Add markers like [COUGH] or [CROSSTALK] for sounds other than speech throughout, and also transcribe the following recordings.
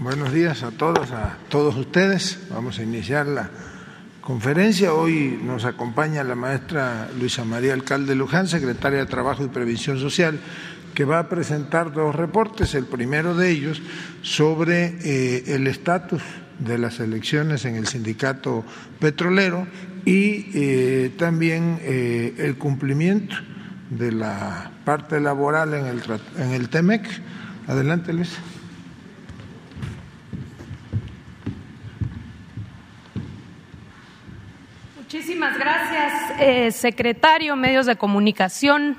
Buenos días a todos, a todos ustedes. Vamos a iniciar la conferencia. Hoy nos acompaña la maestra Luisa María Alcalde Luján, secretaria de Trabajo y Previsión Social, que va a presentar dos reportes. El primero de ellos sobre eh, el estatus de las elecciones en el sindicato petrolero y eh, también eh, el cumplimiento de la parte laboral en el, en el TEMEC. Adelante, Luisa. Gracias, eh, secretario, medios de comunicación.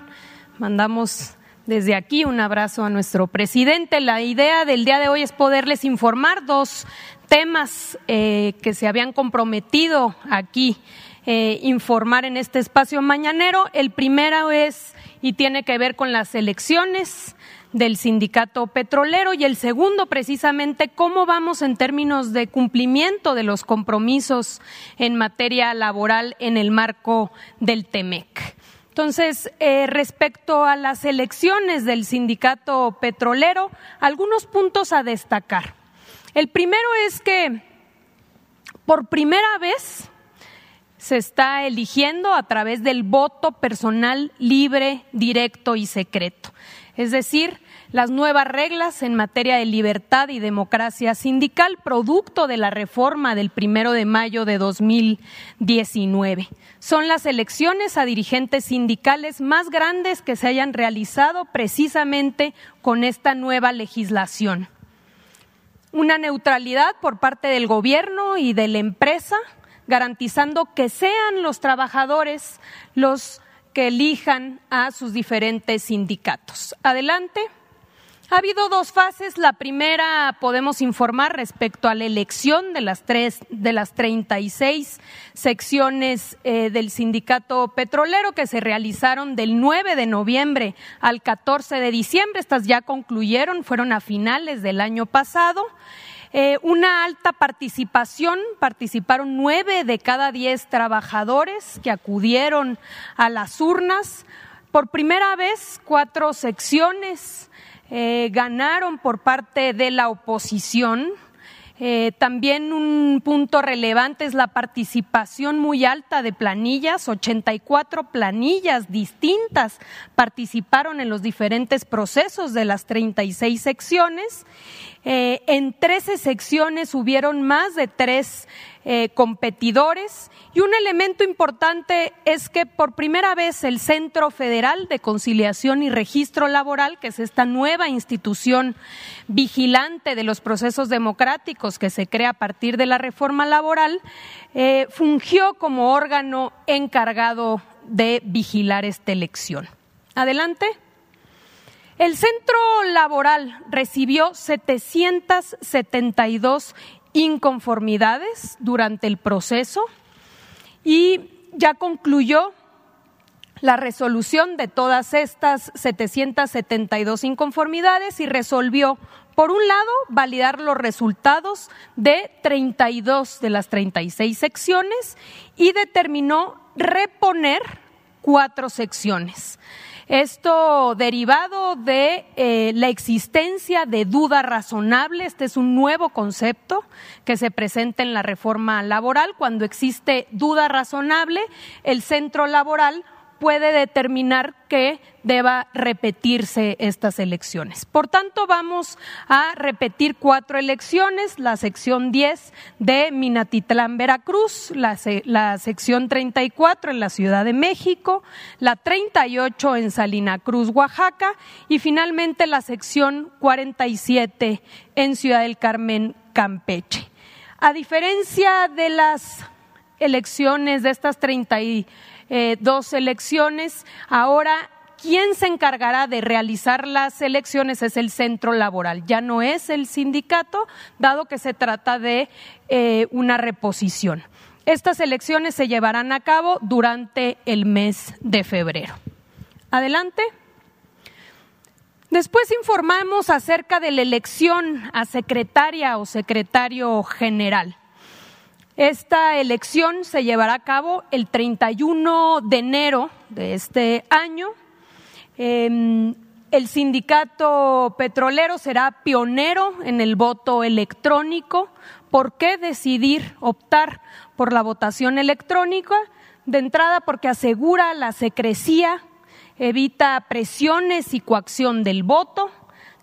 Mandamos desde aquí un abrazo a nuestro presidente. La idea del día de hoy es poderles informar dos temas eh, que se habían comprometido aquí eh, informar en este espacio mañanero. El primero es y tiene que ver con las elecciones del sindicato petrolero y el segundo precisamente cómo vamos en términos de cumplimiento de los compromisos en materia laboral en el marco del TEMEC. Entonces, eh, respecto a las elecciones del sindicato petrolero, algunos puntos a destacar. El primero es que por primera vez se está eligiendo a través del voto personal libre, directo y secreto es decir, las nuevas reglas en materia de libertad y democracia sindical, producto de la reforma del primero de mayo de 2019. Son las elecciones a dirigentes sindicales más grandes que se hayan realizado precisamente con esta nueva legislación. Una neutralidad por parte del gobierno y de la empresa, garantizando que sean los trabajadores los que elijan a sus diferentes sindicatos. Adelante. Ha habido dos fases. La primera podemos informar respecto a la elección de las tres de las 36 secciones eh, del sindicato petrolero que se realizaron del 9 de noviembre al 14 de diciembre. Estas ya concluyeron, fueron a finales del año pasado. Eh, una alta participación, participaron nueve de cada diez trabajadores que acudieron a las urnas. Por primera vez, cuatro secciones eh, ganaron por parte de la oposición. Eh, también un punto relevante es la participación muy alta de planillas, 84 planillas distintas participaron en los diferentes procesos de las 36 secciones. Eh, en 13 secciones hubieron más de tres eh, competidores y un elemento importante es que por primera vez el Centro Federal de Conciliación y Registro Laboral, que es esta nueva institución vigilante de los procesos democráticos que se crea a partir de la reforma laboral, eh, fungió como órgano encargado de vigilar esta elección. Adelante. El centro laboral recibió 772 inconformidades durante el proceso y ya concluyó la resolución de todas estas 772 inconformidades y resolvió, por un lado, validar los resultados de 32 de las 36 secciones y determinó reponer cuatro secciones. Esto derivado de eh, la existencia de duda razonable. Este es un nuevo concepto que se presenta en la reforma laboral. Cuando existe duda razonable, el centro laboral puede determinar que deba repetirse estas elecciones. Por tanto, vamos a repetir cuatro elecciones, la sección 10 de Minatitlán, Veracruz, la, la sección 34 en la Ciudad de México, la 38 en Salina Cruz, Oaxaca, y finalmente la sección 47 en Ciudad del Carmen, Campeche. A diferencia de las elecciones de estas 38 eh, dos elecciones. Ahora, ¿quién se encargará de realizar las elecciones? Es el centro laboral, ya no es el sindicato, dado que se trata de eh, una reposición. Estas elecciones se llevarán a cabo durante el mes de febrero. Adelante. Después informamos acerca de la elección a secretaria o secretario general. Esta elección se llevará a cabo el 31 de enero de este año. Em, el sindicato petrolero será pionero en el voto electrónico. ¿Por qué decidir optar por la votación electrónica? De entrada porque asegura la secrecía, evita presiones y coacción del voto,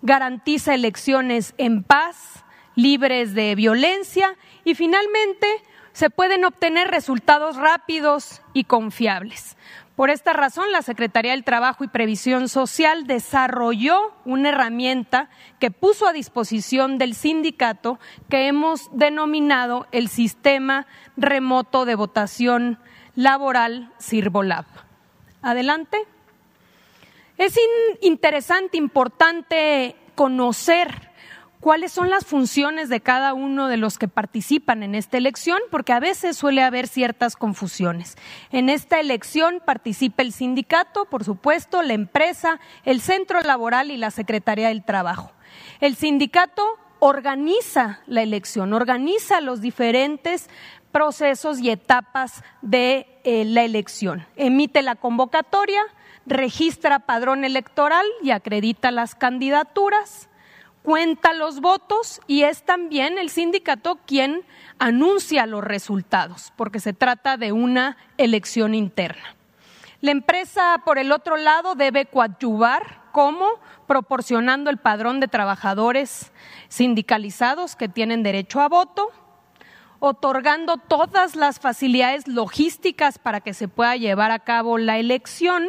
garantiza elecciones en paz, libres de violencia y finalmente se pueden obtener resultados rápidos y confiables. Por esta razón, la Secretaría del Trabajo y Previsión Social desarrolló una herramienta que puso a disposición del sindicato que hemos denominado el Sistema Remoto de Votación Laboral Sirvolab. Adelante. Es interesante, importante conocer cuáles son las funciones de cada uno de los que participan en esta elección, porque a veces suele haber ciertas confusiones. En esta elección participa el sindicato, por supuesto, la empresa, el centro laboral y la Secretaría del Trabajo. El sindicato organiza la elección, organiza los diferentes procesos y etapas de eh, la elección. Emite la convocatoria, registra padrón electoral y acredita las candidaturas cuenta los votos y es también el sindicato quien anuncia los resultados, porque se trata de una elección interna. La empresa, por el otro lado, debe coadyuvar como proporcionando el padrón de trabajadores sindicalizados que tienen derecho a voto, otorgando todas las facilidades logísticas para que se pueda llevar a cabo la elección,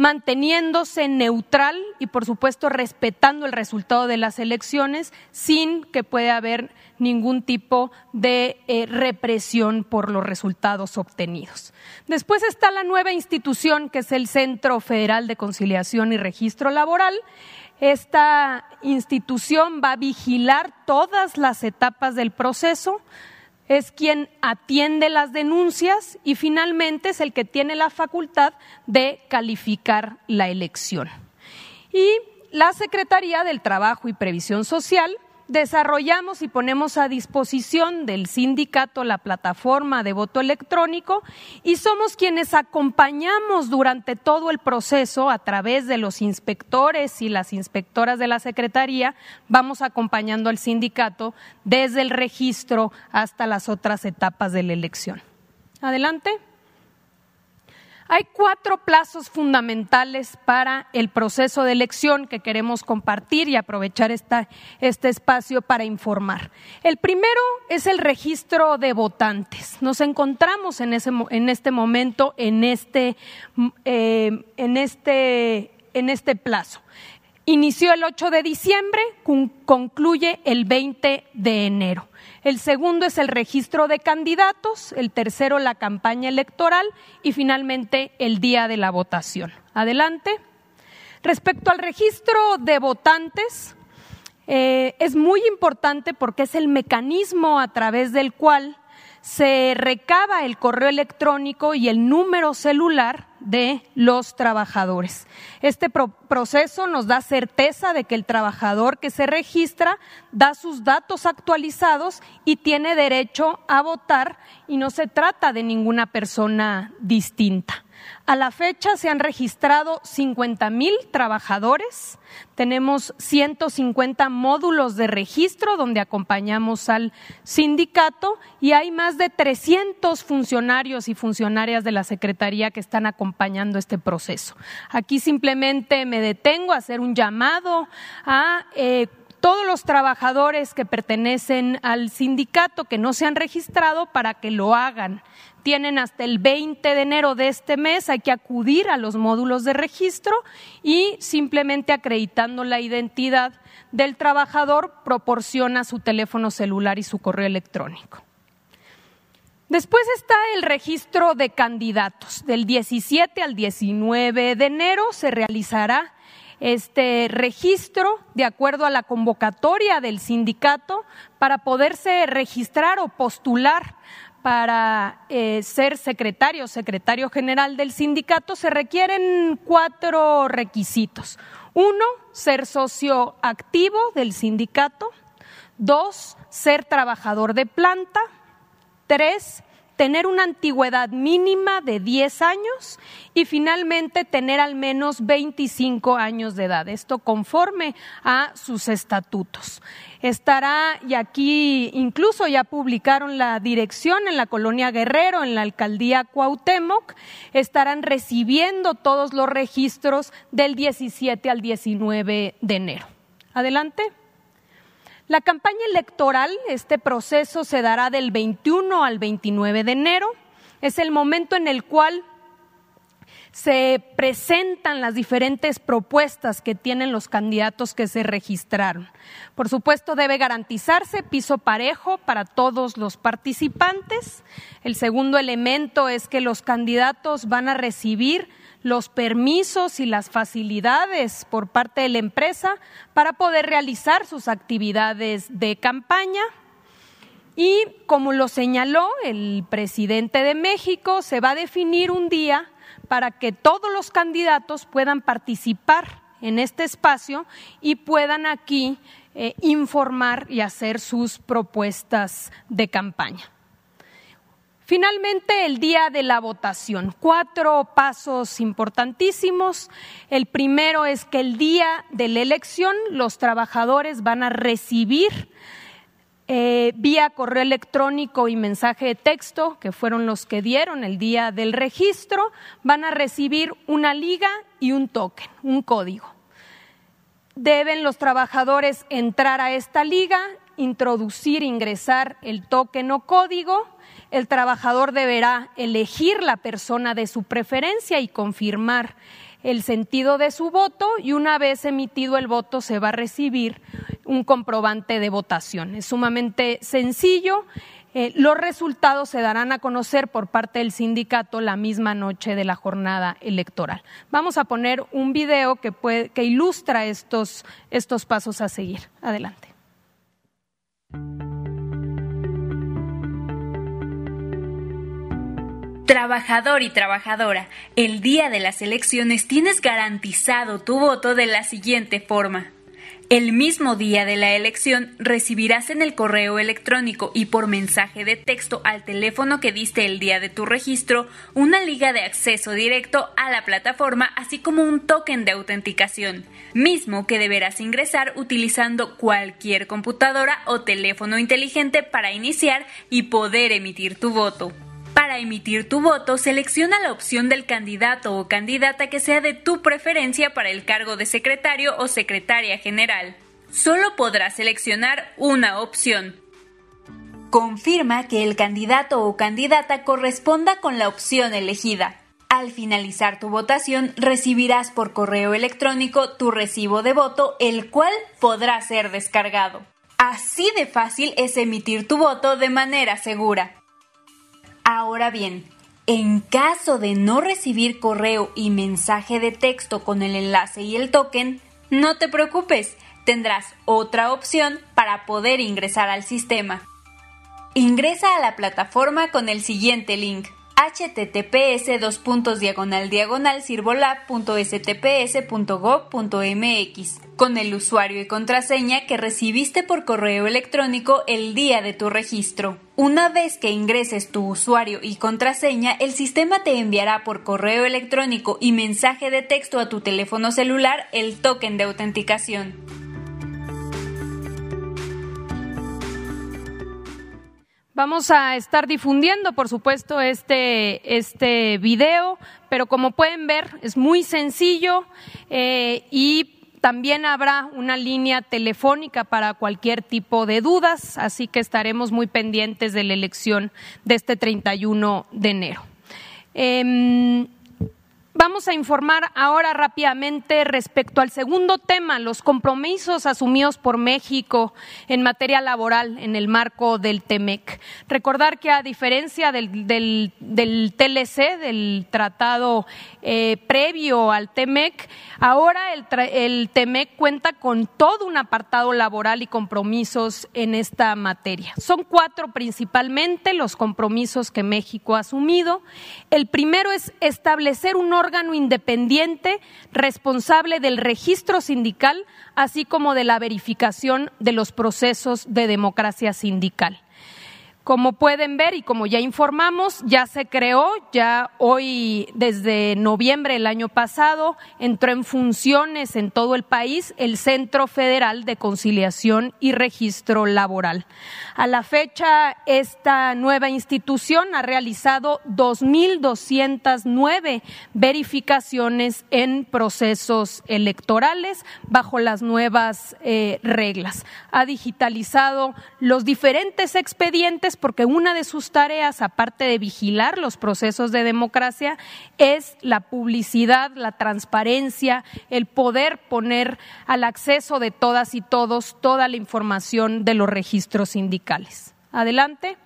manteniéndose neutral y, por supuesto, respetando el resultado de las elecciones sin que pueda haber ningún tipo de eh, represión por los resultados obtenidos. Después está la nueva institución que es el Centro Federal de Conciliación y Registro Laboral. Esta institución va a vigilar todas las etapas del proceso, es quien atiende las denuncias y finalmente es el que tiene la facultad de calificar la elección. Y la Secretaría del Trabajo y Previsión Social desarrollamos y ponemos a disposición del sindicato la plataforma de voto electrónico y somos quienes acompañamos durante todo el proceso a través de los inspectores y las inspectoras de la Secretaría, vamos acompañando al sindicato desde el registro hasta las otras etapas de la elección. Adelante. Hay cuatro plazos fundamentales para el proceso de elección que queremos compartir y aprovechar este espacio para informar. El primero es el registro de votantes. Nos encontramos en, este momento en este, eh, en, este, en este plazo. Inició el 8 de diciembre, concluye el 20 de enero. El segundo es el registro de candidatos, el tercero la campaña electoral y finalmente el día de la votación. Adelante. Respecto al registro de votantes, eh, es muy importante porque es el mecanismo a través del cual se recaba el correo electrónico y el número celular de los trabajadores. Este proceso nos da certeza de que el trabajador que se registra da sus datos actualizados y tiene derecho a votar y no se trata de ninguna persona distinta. A la fecha se han registrado 50 mil trabajadores. Tenemos 150 módulos de registro donde acompañamos al sindicato y hay más de 300 funcionarios y funcionarias de la Secretaría que están acompañando este proceso. Aquí simplemente me detengo a hacer un llamado a eh, todos los trabajadores que pertenecen al sindicato que no se han registrado para que lo hagan. Tienen hasta el 20 de enero de este mes, hay que acudir a los módulos de registro y simplemente acreditando la identidad del trabajador proporciona su teléfono celular y su correo electrónico. Después está el registro de candidatos. Del 17 al 19 de enero se realizará este registro de acuerdo a la convocatoria del sindicato para poderse registrar o postular para eh, ser secretario o secretario general del sindicato se requieren cuatro requisitos. Uno, ser socio activo del sindicato. Dos, ser trabajador de planta. Tres, tener una antigüedad mínima de 10 años y finalmente tener al menos 25 años de edad. Esto conforme a sus estatutos. Estará, y aquí incluso ya publicaron la dirección en la colonia Guerrero, en la alcaldía Cuauhtémoc, estarán recibiendo todos los registros del 17 al 19 de enero. Adelante. La campaña electoral, este proceso se dará del 21 al 29 de enero. Es el momento en el cual se presentan las diferentes propuestas que tienen los candidatos que se registraron. Por supuesto, debe garantizarse piso parejo para todos los participantes. El segundo elemento es que los candidatos van a recibir los permisos y las facilidades por parte de la empresa para poder realizar sus actividades de campaña. Y como lo señaló el presidente de México, se va a definir un día para que todos los candidatos puedan participar en este espacio y puedan aquí eh, informar y hacer sus propuestas de campaña. Finalmente, el día de la votación. Cuatro pasos importantísimos. El primero es que el día de la elección los trabajadores van a recibir eh, vía correo electrónico y mensaje de texto, que fueron los que dieron el día del registro, van a recibir una liga y un token, un código. Deben los trabajadores entrar a esta liga, introducir, ingresar el token o código el trabajador deberá elegir la persona de su preferencia y confirmar el sentido de su voto y una vez emitido el voto se va a recibir un comprobante de votación. Es sumamente sencillo. Eh, los resultados se darán a conocer por parte del sindicato la misma noche de la jornada electoral. Vamos a poner un video que, que ilustra estos, estos pasos a seguir. Adelante. Trabajador y trabajadora, el día de las elecciones tienes garantizado tu voto de la siguiente forma. El mismo día de la elección recibirás en el correo electrónico y por mensaje de texto al teléfono que diste el día de tu registro una liga de acceso directo a la plataforma así como un token de autenticación, mismo que deberás ingresar utilizando cualquier computadora o teléfono inteligente para iniciar y poder emitir tu voto. Para emitir tu voto, selecciona la opción del candidato o candidata que sea de tu preferencia para el cargo de secretario o secretaria general. Solo podrás seleccionar una opción. Confirma que el candidato o candidata corresponda con la opción elegida. Al finalizar tu votación, recibirás por correo electrónico tu recibo de voto, el cual podrá ser descargado. Así de fácil es emitir tu voto de manera segura. Ahora bien, en caso de no recibir correo y mensaje de texto con el enlace y el token, no te preocupes, tendrás otra opción para poder ingresar al sistema. Ingresa a la plataforma con el siguiente link https dos puntos diagonal diagonal sirvolab.stps.gov.mx con el usuario y contraseña que recibiste por correo electrónico el día de tu registro. Una vez que ingreses tu usuario y contraseña, el sistema te enviará por correo electrónico y mensaje de texto a tu teléfono celular el token de autenticación. Vamos a estar difundiendo, por supuesto, este, este video, pero como pueden ver, es muy sencillo eh, y también habrá una línea telefónica para cualquier tipo de dudas, así que estaremos muy pendientes de la elección de este 31 de enero. Em, Vamos a informar ahora rápidamente respecto al segundo tema, los compromisos asumidos por México en materia laboral en el marco del TEMEC. Recordar que a diferencia del, TLC, del tratado eh, previo al TEMEC, ahora el, el TEMEC cuenta con todo un apartado laboral y compromisos en esta materia. Son cuatro principalmente los compromisos que México ha asumido. El primero es establecer un órgano independiente responsable del registro sindical, así como de la verificación de los procesos de democracia sindical. Como pueden ver y como ya informamos, ya se creó, ya hoy desde noviembre del año pasado entró en funciones en todo el país el Centro Federal de Conciliación y Registro Laboral. A la fecha, esta nueva institución ha realizado 2.209 verificaciones en procesos electorales bajo las nuevas eh, reglas. Ha digitalizado los diferentes expedientes porque una de sus tareas, aparte de vigilar los procesos de democracia, es la publicidad, la transparencia, el poder poner al acceso de todas y todos toda la información de los registros sindicales. Adelante.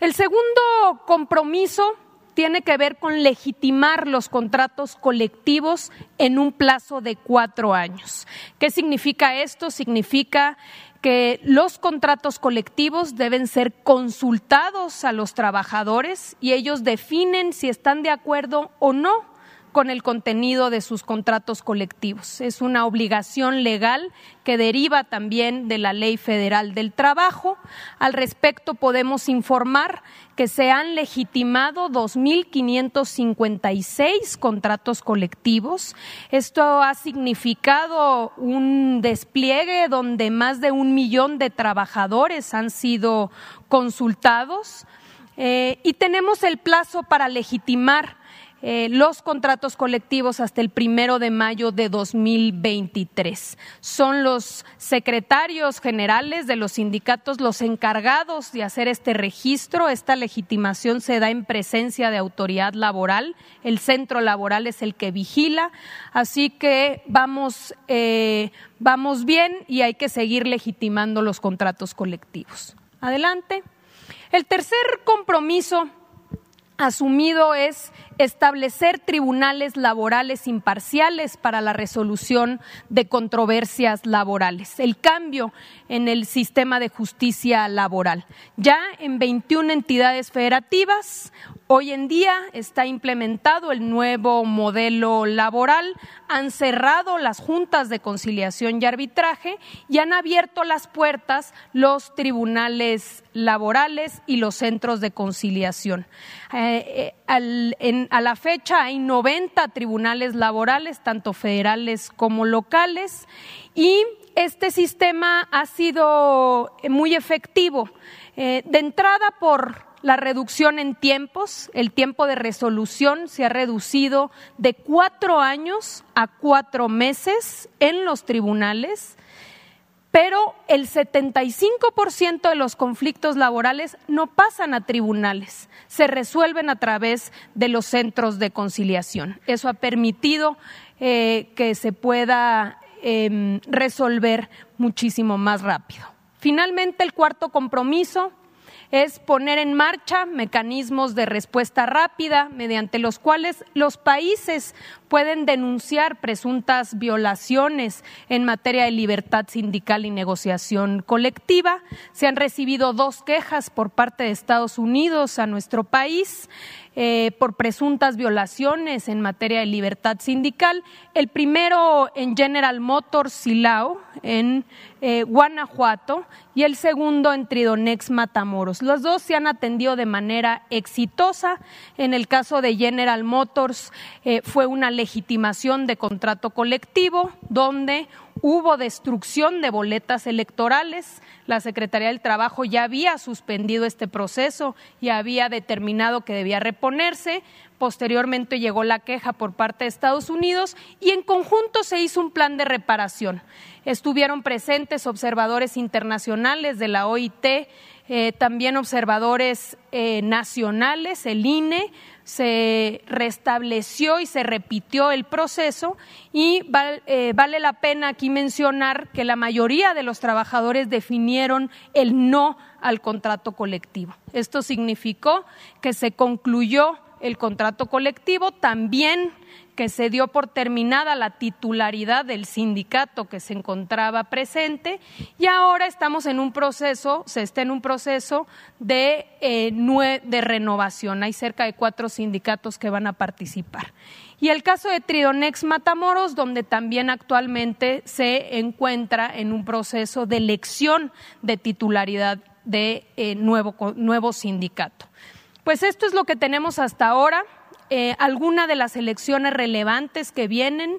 El segundo compromiso tiene que ver con legitimar los contratos colectivos en un plazo de cuatro años. ¿Qué significa esto? Significa que los contratos colectivos deben ser consultados a los trabajadores y ellos definen si están de acuerdo o no con el contenido de sus contratos colectivos. Es una obligación legal que deriva también de la Ley Federal del Trabajo. Al respecto, podemos informar que se han legitimado 2.556 contratos colectivos. Esto ha significado un despliegue donde más de un millón de trabajadores han sido consultados. Eh, y tenemos el plazo para legitimar eh, los contratos colectivos hasta el primero de mayo de 2023. Son los secretarios generales de los sindicatos los encargados de hacer este registro. Esta legitimación se da en presencia de autoridad laboral. El centro laboral es el que vigila. Así que vamos, eh, vamos bien y hay que seguir legitimando los contratos colectivos. Adelante. El tercer compromiso asumido es establecer tribunales laborales imparciales para la resolución de controversias laborales, el cambio en el sistema de justicia laboral. Ya en 21 entidades federativas, hoy en día está implementado el nuevo modelo laboral, han cerrado las juntas de conciliación y arbitraje y han abierto las puertas los tribunales laborales y los centros de conciliación. Eh, eh, a la fecha hay 90 tribunales laborales, tanto federales como locales, y este sistema ha sido muy efectivo. Eh, de entrada por la reducción en tiempos, el tiempo de resolución se ha reducido de cuatro años a cuatro meses en los tribunales pero el 75% de los conflictos laborales no pasan a tribunales, se resuelven a través de los centros de conciliación. Eso ha permitido eh, que se pueda em, resolver muchísimo más rápido. Finalmente, el cuarto compromiso es poner en marcha mecanismos de respuesta rápida mediante los cuales los países pueden denunciar presuntas violaciones en materia de libertad sindical y negociación colectiva. Se han recibido dos quejas por parte de Estados Unidos a nuestro país. Eh, por presuntas violaciones en materia de libertad sindical. El primero en General Motors Silao, en eh, Guanajuato, y el segundo en Tridonex Matamoros. Los dos se han atendido de manera exitosa. En el caso de General Motors eh, fue una legitimación de contrato colectivo donde hubo destrucción de boletas electorales. La Secretaría del Trabajo ya había suspendido este proceso y había determinado que debía reponerse. Posteriormente llegó la queja por parte de Estados Unidos y en conjunto se hizo un plan de reparación. Estuvieron presentes observadores internacionales de la OIT, eh, también observadores eh, nacionales, el INE, se restableció y se repitió el proceso y eh, vale la pena aquí mencionar que la mayoría de los trabajadores definieron el no al contrato colectivo. Esto significó que se concluyó el contrato colectivo, también que se dio por terminada la titularidad del sindicato que se encontraba presente y ahora estamos en un proceso, se está en un proceso de, eh, de renovación. Hay cerca de cuatro sindicatos que van a participar. Y el caso de Tridonex Matamoros, donde también actualmente se encuentra en un proceso de elección de titularidad de eh, nuevo, nuevo sindicato. Pues esto es lo que tenemos hasta ahora. Eh, algunas de las elecciones relevantes que vienen,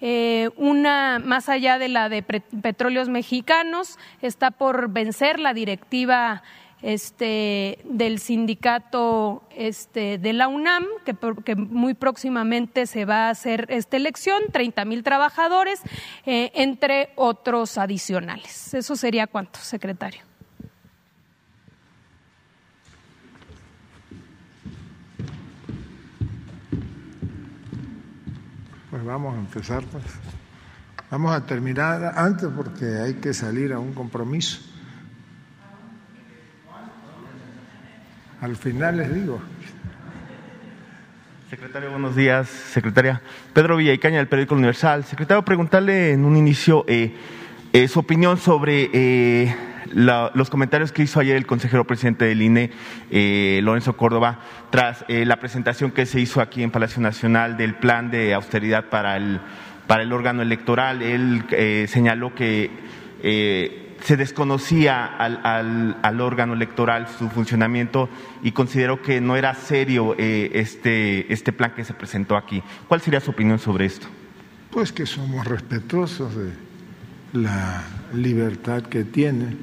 eh, una más allá de la de petróleos mexicanos, está por vencer la directiva este, del sindicato este, de la UNAM, que, muy próximamente se va a hacer esta elección, 30 mil trabajadores, eh, entre otros adicionales. ¿Eso sería cuánto, secretario? Pues vamos a empezar, pues. Vamos a terminar antes porque hay que salir a un compromiso. Al final les digo. Secretario, buenos días. Secretaria Pedro Villaicaña del Periódico Universal. Secretario, preguntarle en un inicio eh, eh, su opinión sobre eh, los comentarios que hizo ayer el consejero presidente del INE, Lorenzo Córdoba, tras la presentación que se hizo aquí en Palacio Nacional del plan de austeridad para el, para el órgano electoral. Él señaló que se desconocía al, órgano electoral su funcionamiento y consideró que no era serio eh, este, este plan que se presentó aquí. ¿Cuál sería su opinión sobre esto? Pues que somos respetuosos de la libertad que tiene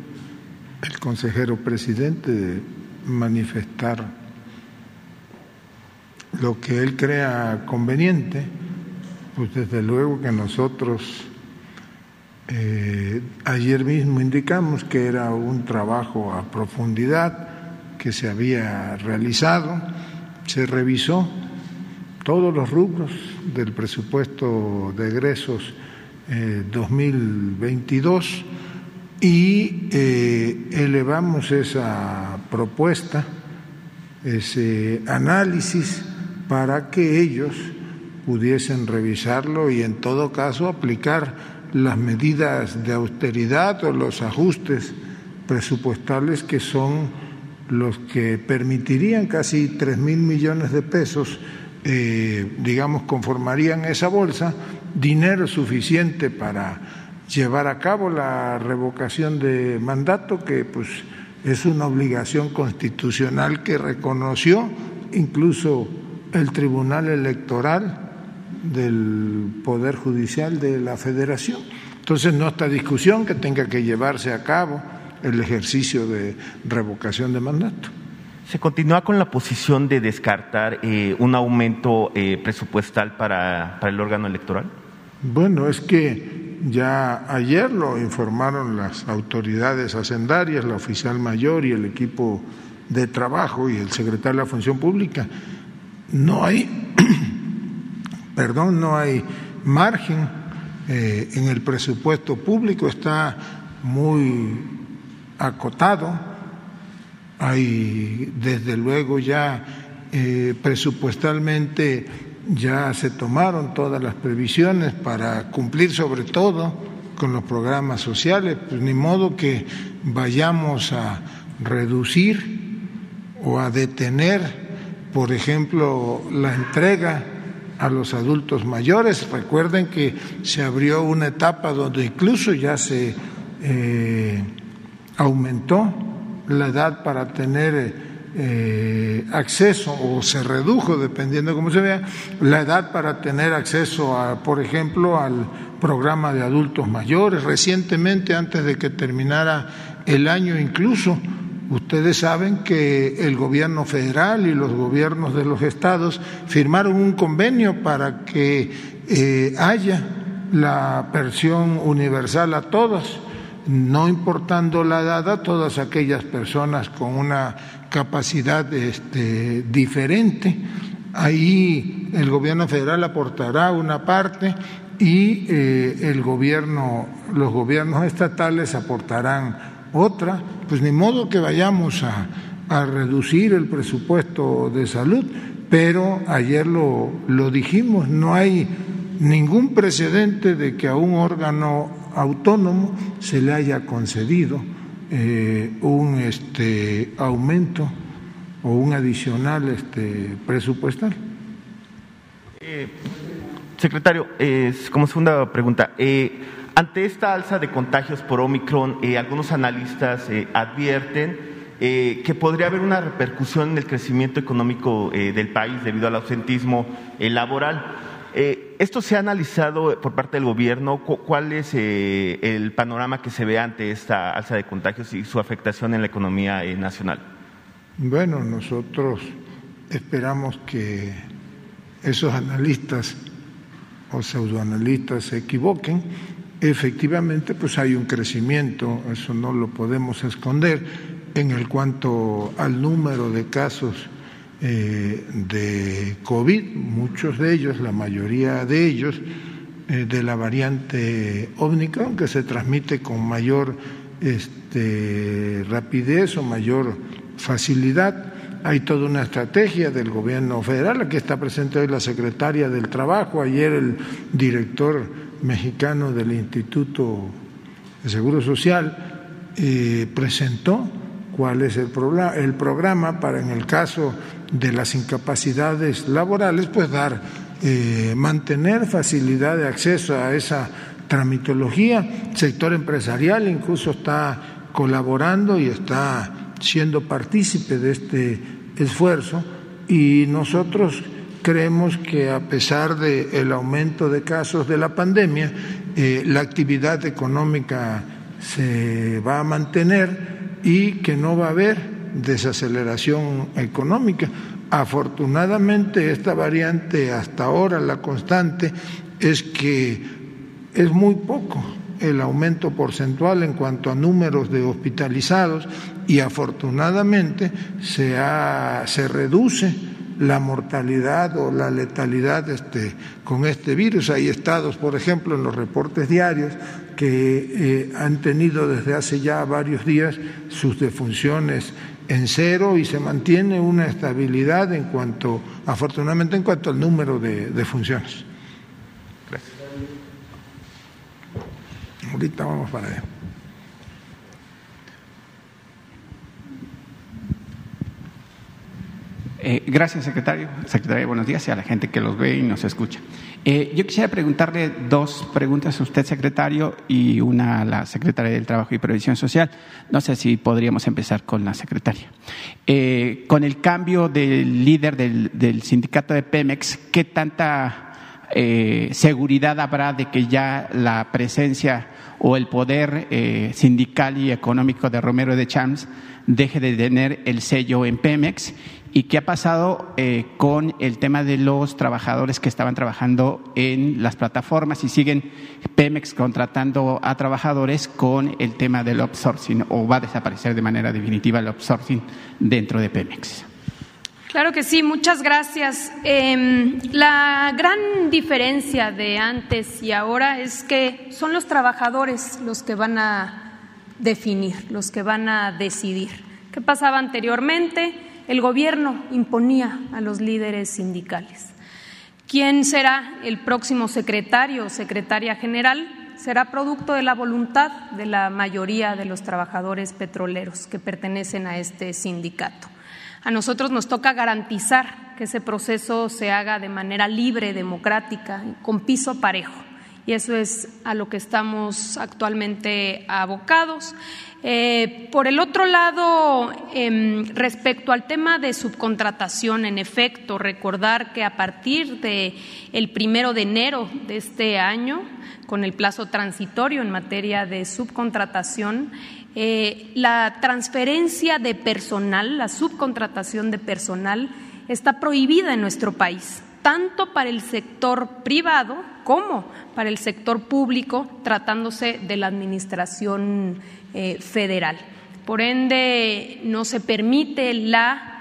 el consejero presidente de manifestar lo que él crea conveniente, pues desde luego que nosotros eh, ayer mismo indicamos que era un trabajo a profundidad que se había realizado, se revisó todos los rubros del presupuesto de egresos 2022 eh, y eh, elevamos esa propuesta, ese análisis, para que ellos pudiesen revisarlo y en todo caso aplicar las medidas de austeridad o los ajustes presupuestales que son los que permitirían casi tres mil millones de pesos, eh, digamos, conformarían esa bolsa, dinero suficiente para llevar a cabo la revocación de mandato, que pues es una obligación constitucional que reconoció incluso el Tribunal Electoral del Poder Judicial de la Federación. Entonces, no está discusión que tenga que llevarse a cabo el ejercicio de revocación de mandato. ¿Se continúa con la posición de descartar eh, un aumento eh, presupuestal para, para el órgano electoral? Bueno, es que ya ayer lo informaron las autoridades hacendarias, la oficial mayor y el equipo de trabajo y el secretario de la Función Pública. No hay [CLEARS THROAT] perdón, no hay margen eh, en el presupuesto público, está muy acotado, hay desde luego ya eh, presupuestalmente ya se tomaron todas las previsiones para cumplir sobre todo con los programas sociales, pues ni modo que vayamos a reducir o a detener, por ejemplo, la entrega a los adultos mayores. Recuerden que se abrió una etapa donde incluso ya se eh, aumentó la edad para tener eh, acceso o se redujo, dependiendo de cómo se vea, la edad para tener acceso, a, por ejemplo, al programa de adultos mayores. Recientemente, antes de que terminara el año, incluso Ustedes saben que el gobierno federal y los gobiernos de los estados firmaron un convenio para que eh, haya la pensión universal a todos, no importando la edad a todas aquellas personas con una capacidad este, diferente. Ahí el gobierno federal aportará una parte y eh, el gobierno, los gobiernos estatales aportarán otra, pues ni modo que vayamos a, reducir el presupuesto de salud, pero ayer lo, lo dijimos, no hay ningún precedente de que a un órgano autónomo se le haya concedido eh, un este, aumento o un adicional este, presupuestal. Eh, secretario, como segunda pregunta, eh, ante esta alza de contagios por Omicron, algunos analistas advierten que podría haber una repercusión en el crecimiento económico del país debido al ausentismo laboral. ¿Esto se ha analizado por parte del gobierno? ¿Cuál es el panorama que se ve ante esta alza de contagios y su afectación en la economía nacional? Bueno, nosotros esperamos que esos analistas o pseudoanalistas se equivoquen. Efectivamente, pues hay un crecimiento, eso no lo podemos esconder, en el cuanto al número de casos eh, de COVID, muchos de ellos, la mayoría de ellos, eh, de la variante Omicron, que se transmite con mayor este, rapidez o mayor facilidad. Hay toda una estrategia del gobierno federal, aquí está presente hoy la secretaria del Trabajo, ayer el director mexicano del Instituto de Seguro Social eh, presentó cuál es el, el programa para en el caso de las incapacidades laborales, pues dar, eh, mantener facilidad de acceso a esa tramitología. El sector empresarial incluso está colaborando y está siendo partícipe de este esfuerzo y nosotros creemos que a pesar del aumento de casos de la pandemia, eh, la actividad económica se va a mantener y que no va a haber desaceleración económica. Afortunadamente esta variante hasta ahora la constante es que es muy poco el aumento porcentual en cuanto a números de hospitalizados y afortunadamente se, se reduce la mortalidad o la letalidad este, con este virus. Hay estados, por ejemplo, en los reportes diarios que eh, han tenido desde hace ya varios días sus defunciones en cero y se mantiene una estabilidad en cuanto, afortunadamente, en cuanto al número de, funciones. Gracias. Ahorita vamos para allá. Eh, gracias, secretario. Secretaria, buenos días y a la gente que los ve y nos escucha. Eh, yo quisiera preguntarle dos preguntas a usted, secretario, y una a la secretaria del Trabajo y Previsión Social. No sé si podríamos empezar con la secretaria. Eh, con el cambio del líder del, sindicato de Pemex, ¿qué tanta seguridad habrá de que ya la presencia o el poder sindical y económico de Romero de Champs deje de tener el sello en Pemex y qué ha pasado eh, con el tema de los trabajadores que estaban trabajando en las plataformas y siguen Pemex contratando a trabajadores con el tema del outsourcing o va a desaparecer de manera definitiva el outsourcing dentro de Pemex. Claro que sí, muchas gracias. Em, la gran diferencia de antes y ahora es que son los trabajadores los que van a definir, los que van a decidir. ¿Qué pasaba anteriormente? El gobierno imponía a los líderes sindicales. ¿Quién será el próximo secretario o secretaria general? Será producto de la voluntad de la mayoría de los trabajadores petroleros que pertenecen a este sindicato. A nosotros nos toca garantizar que ese proceso se haga de manera libre, democrática, con piso parejo. Y eso es a lo que estamos actualmente abocados. Eh, por el otro lado, em, respecto al tema de subcontratación, en efecto, recordar que a partir del el primero de enero de este año, con el plazo transitorio en materia de subcontratación, eh, la transferencia de personal, la subcontratación de personal, está prohibida en nuestro país, tanto para el sector privado como para el sector público, tratándose de la administración eh, federal. Por ende, no se permite la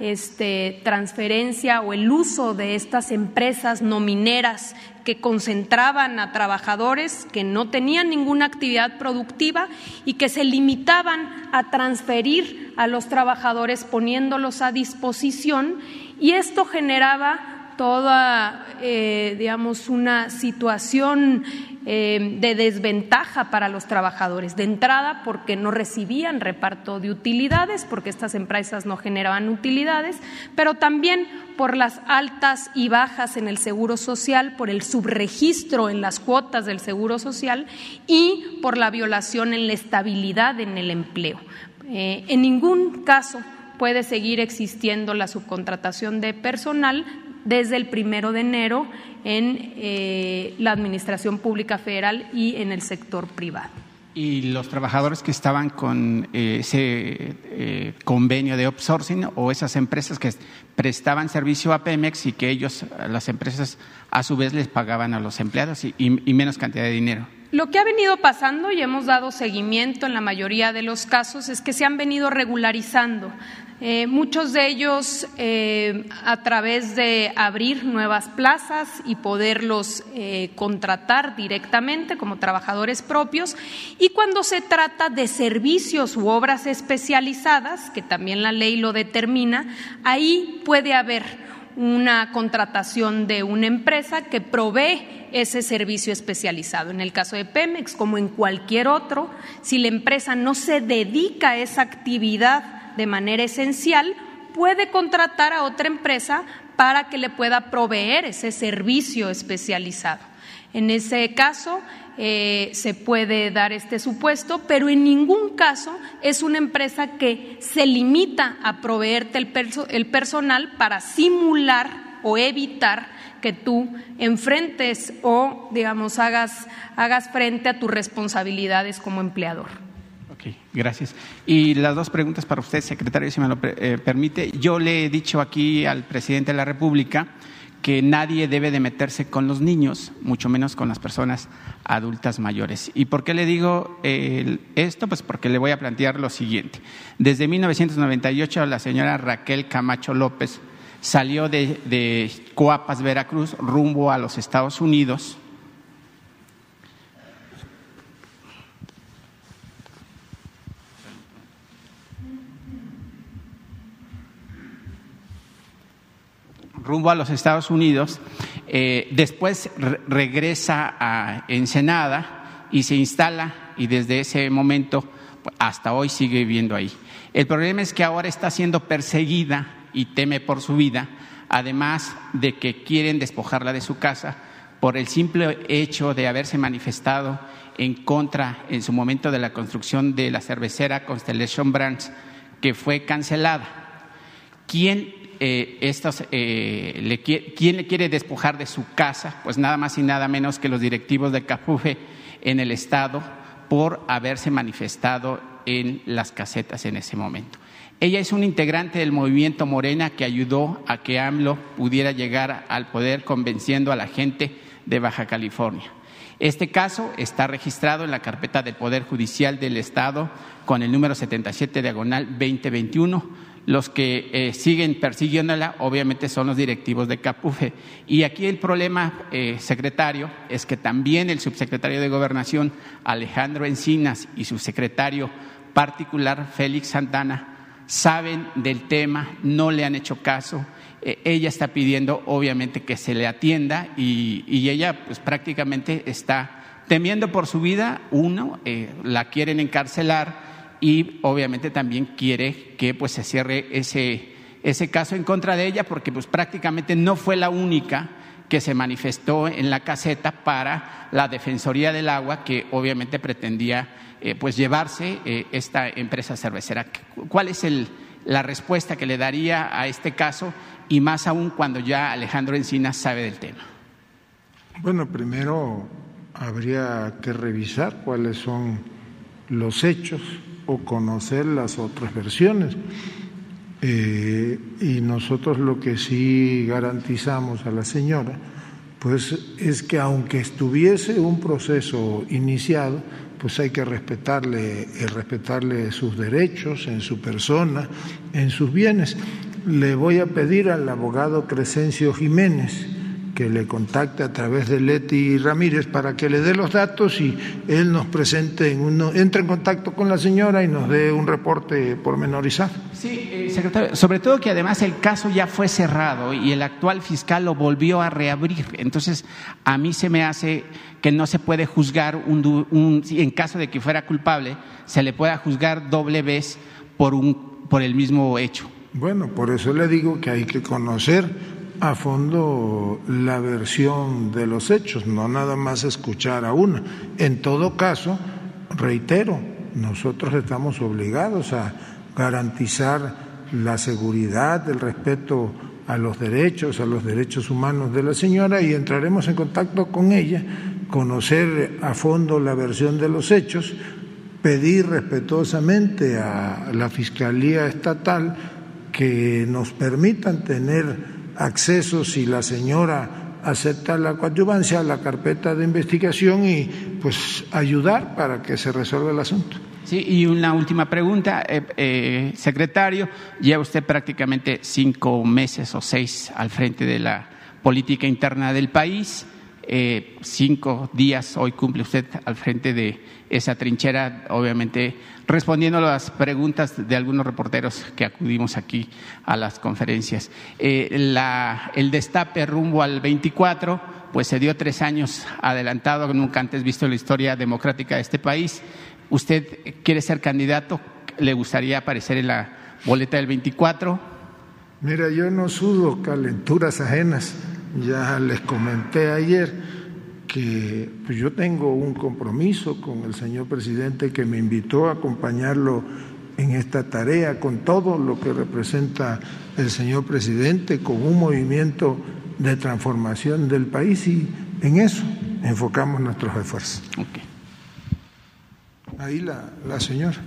este, transferencia o el uso de estas empresas nomineras que concentraban a trabajadores que no tenían ninguna actividad productiva y que se limitaban a transferir a los trabajadores poniéndolos a disposición y esto generaba toda, eh, digamos, una situación eh, de desventaja para los trabajadores. De entrada, porque no recibían reparto de utilidades, porque estas empresas no generaban utilidades, pero también por las altas y bajas en el seguro social, por el subregistro en las cuotas del seguro social y por la violación en la estabilidad en el empleo. Eh, en ningún caso puede seguir existiendo la subcontratación de personal desde el primero de enero en eh, la Administración Pública Federal y en el sector privado. ¿Y los trabajadores que estaban con eh, ese eh, convenio de outsourcing o esas empresas que prestaban servicio a Pemex y que ellos, las empresas, a su vez les pagaban a los empleados y menos cantidad de dinero? Lo que ha venido pasando y hemos dado seguimiento en la mayoría de los casos es que se han venido regularizando eh, muchos de ellos eh, a través de abrir nuevas plazas y poderlos eh, contratar directamente como trabajadores propios. Y cuando se trata de servicios u obras especializadas, que también la ley lo determina, ahí puede haber una contratación de una empresa que provee ese servicio especializado. En el caso de Pemex, como en cualquier otro, si la empresa no se dedica a esa actividad, de manera esencial, puede contratar a otra empresa para que le pueda proveer ese servicio especializado. En ese caso, eh, se puede dar este supuesto, pero en ningún caso es una empresa que se limita a proveerte el, el personal para simular o evitar que tú enfrentes o, digamos, hagas, hagas frente a tus responsabilidades como empleador gracias. Y las dos preguntas para usted, secretario, si me lo eh, permite. Yo le he dicho aquí al presidente de la República que nadie debe de meterse con los niños, mucho menos con las personas adultas mayores. ¿Y por qué le digo esto? Pues porque le voy a plantear lo siguiente. Desde 1998 la señora Raquel Camacho López salió de, de Coapas, Veracruz, rumbo a los Estados Unidos rumbo a los Estados Unidos, eh, después regresa a Ensenada y se instala y desde ese momento hasta hoy sigue viviendo ahí. El problema es que ahora está siendo perseguida y teme por su vida, además de que quieren despojarla de su casa por el simple hecho de haberse manifestado en contra en su momento de la construcción de la cervecera Constellation Brands, que fue cancelada. ¿Quién eh, eh, ¿quién le quiere despojar de su casa? Pues nada más y nada menos que los directivos de Capufe en el Estado por haberse manifestado en las casetas en ese momento. Ella es un integrante del movimiento Morena que ayudó a que AMLO pudiera llegar al poder convenciendo a la gente de Baja California. Este caso está registrado en la carpeta del Poder Judicial del Estado con el número 77 diagonal 2021 los que eh, siguen persiguiéndola obviamente son los directivos de Capufe. Y aquí el problema, eh, secretario, es que también el subsecretario de Gobernación, Alejandro Encinas, y su secretario particular, Félix Santana, saben del tema, no le han hecho caso. Eh, ella está pidiendo, obviamente, que se le atienda y, ella, pues prácticamente está temiendo por su vida. Uno, la quieren encarcelar y obviamente también quiere que pues se cierre ese, ese caso en contra de ella porque pues prácticamente no fue la única que se manifestó en la caseta para la Defensoría del Agua que obviamente pretendía eh, pues llevarse eh, esta empresa cervecera. ¿Cuál es el, la respuesta que le daría a este caso y más aún cuando ya Alejandro Encinas sabe del tema? Bueno, primero habría que revisar cuáles son los hechos o conocer las otras versiones. Eh, y nosotros lo que sí garantizamos a la señora, pues es que aunque estuviese un proceso iniciado, pues hay que respetarle, eh, respetarle sus derechos en su persona, en sus bienes. Le voy a pedir al abogado Crescencio Jiménez que le contacte a través de Leti Ramírez para que le dé los datos y él nos presente, en uno, entre en contacto con la señora y nos dé un reporte pormenorizado. Sí, eh, secretario, sobre todo que además el caso ya fue cerrado y el actual fiscal lo volvió a reabrir. Entonces, a mí se me hace que no se puede juzgar un, un en caso de que fuera culpable, se le pueda juzgar doble vez por un por el mismo hecho. Bueno, por eso le digo que hay que conocer a fondo la versión de los hechos, no nada más escuchar a una. En todo caso, reitero, nosotros estamos obligados a garantizar la seguridad, el respeto a los derechos, a los derechos humanos de la señora y entraremos en contacto con ella, conocer a fondo la versión de los hechos, pedir respetuosamente a la Fiscalía Estatal que nos permitan tener acceso, si la señora acepta la coadyuvancia, a la carpeta de investigación y pues ayudar para que se resuelva el asunto. Sí, y una última pregunta, eh, eh, secretario, lleva usted prácticamente cinco meses o seis al frente de la política interna del país. Eh, cinco días hoy cumple usted al frente de esa trinchera, obviamente respondiendo a las preguntas de algunos reporteros que acudimos aquí a las conferencias. Eh, el destape rumbo al 24, pues se dio tres años adelantado, nunca antes visto en la historia democrática de este país. ¿Usted quiere ser candidato? ¿Le gustaría aparecer en la boleta del 24? Mira, yo no sudo calenturas ajenas ya les comenté ayer que pues yo tengo un compromiso con el señor presidente que me invitó a acompañarlo en esta tarea, con todo lo que representa el señor presidente, con un movimiento de transformación del país y en eso enfocamos nuestros esfuerzos. Ahí la, la señora.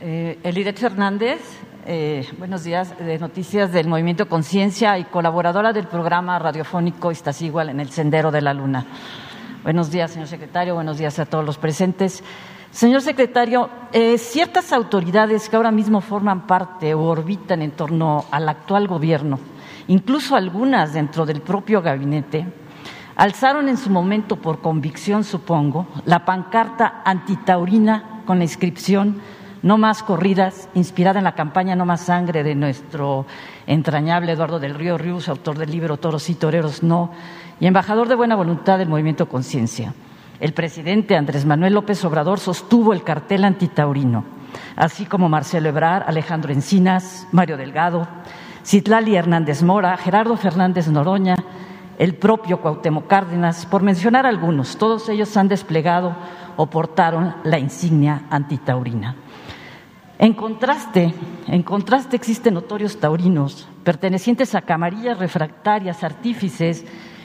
Eh, Elidet Fernández, eh, buenos días, de Noticias del Movimiento Conciencia y colaboradora del programa radiofónico Iztaccíhuatl en el Sendero de la Luna. Buenos días, señor secretario, buenos días a todos los presentes. Señor secretario, eh, ciertas autoridades que ahora mismo forman parte o orbitan en torno al actual gobierno, incluso algunas dentro del propio gabinete, alzaron en su momento, por convicción supongo, la pancarta antitaurina con la inscripción no más corridas, inspirada en la campaña No más sangre de nuestro entrañable Eduardo del Río Rius, autor del libro Toros y Toreros No, y embajador de buena voluntad del movimiento Conciencia. El presidente Andrés Manuel López Obrador sostuvo el cartel antitaurino, así como Marcelo Ebrar, Alejandro Encinas, Mario Delgado, Citlali Hernández Mora, Gerardo Fernández Noroña, el propio Cuauhtémoc Cárdenas, por mencionar algunos. Todos ellos han desplegado o portaron la insignia antitaurina. En contraste, en contraste existen notorios taurinos, pertenecientes a camarillas refractarias, artífices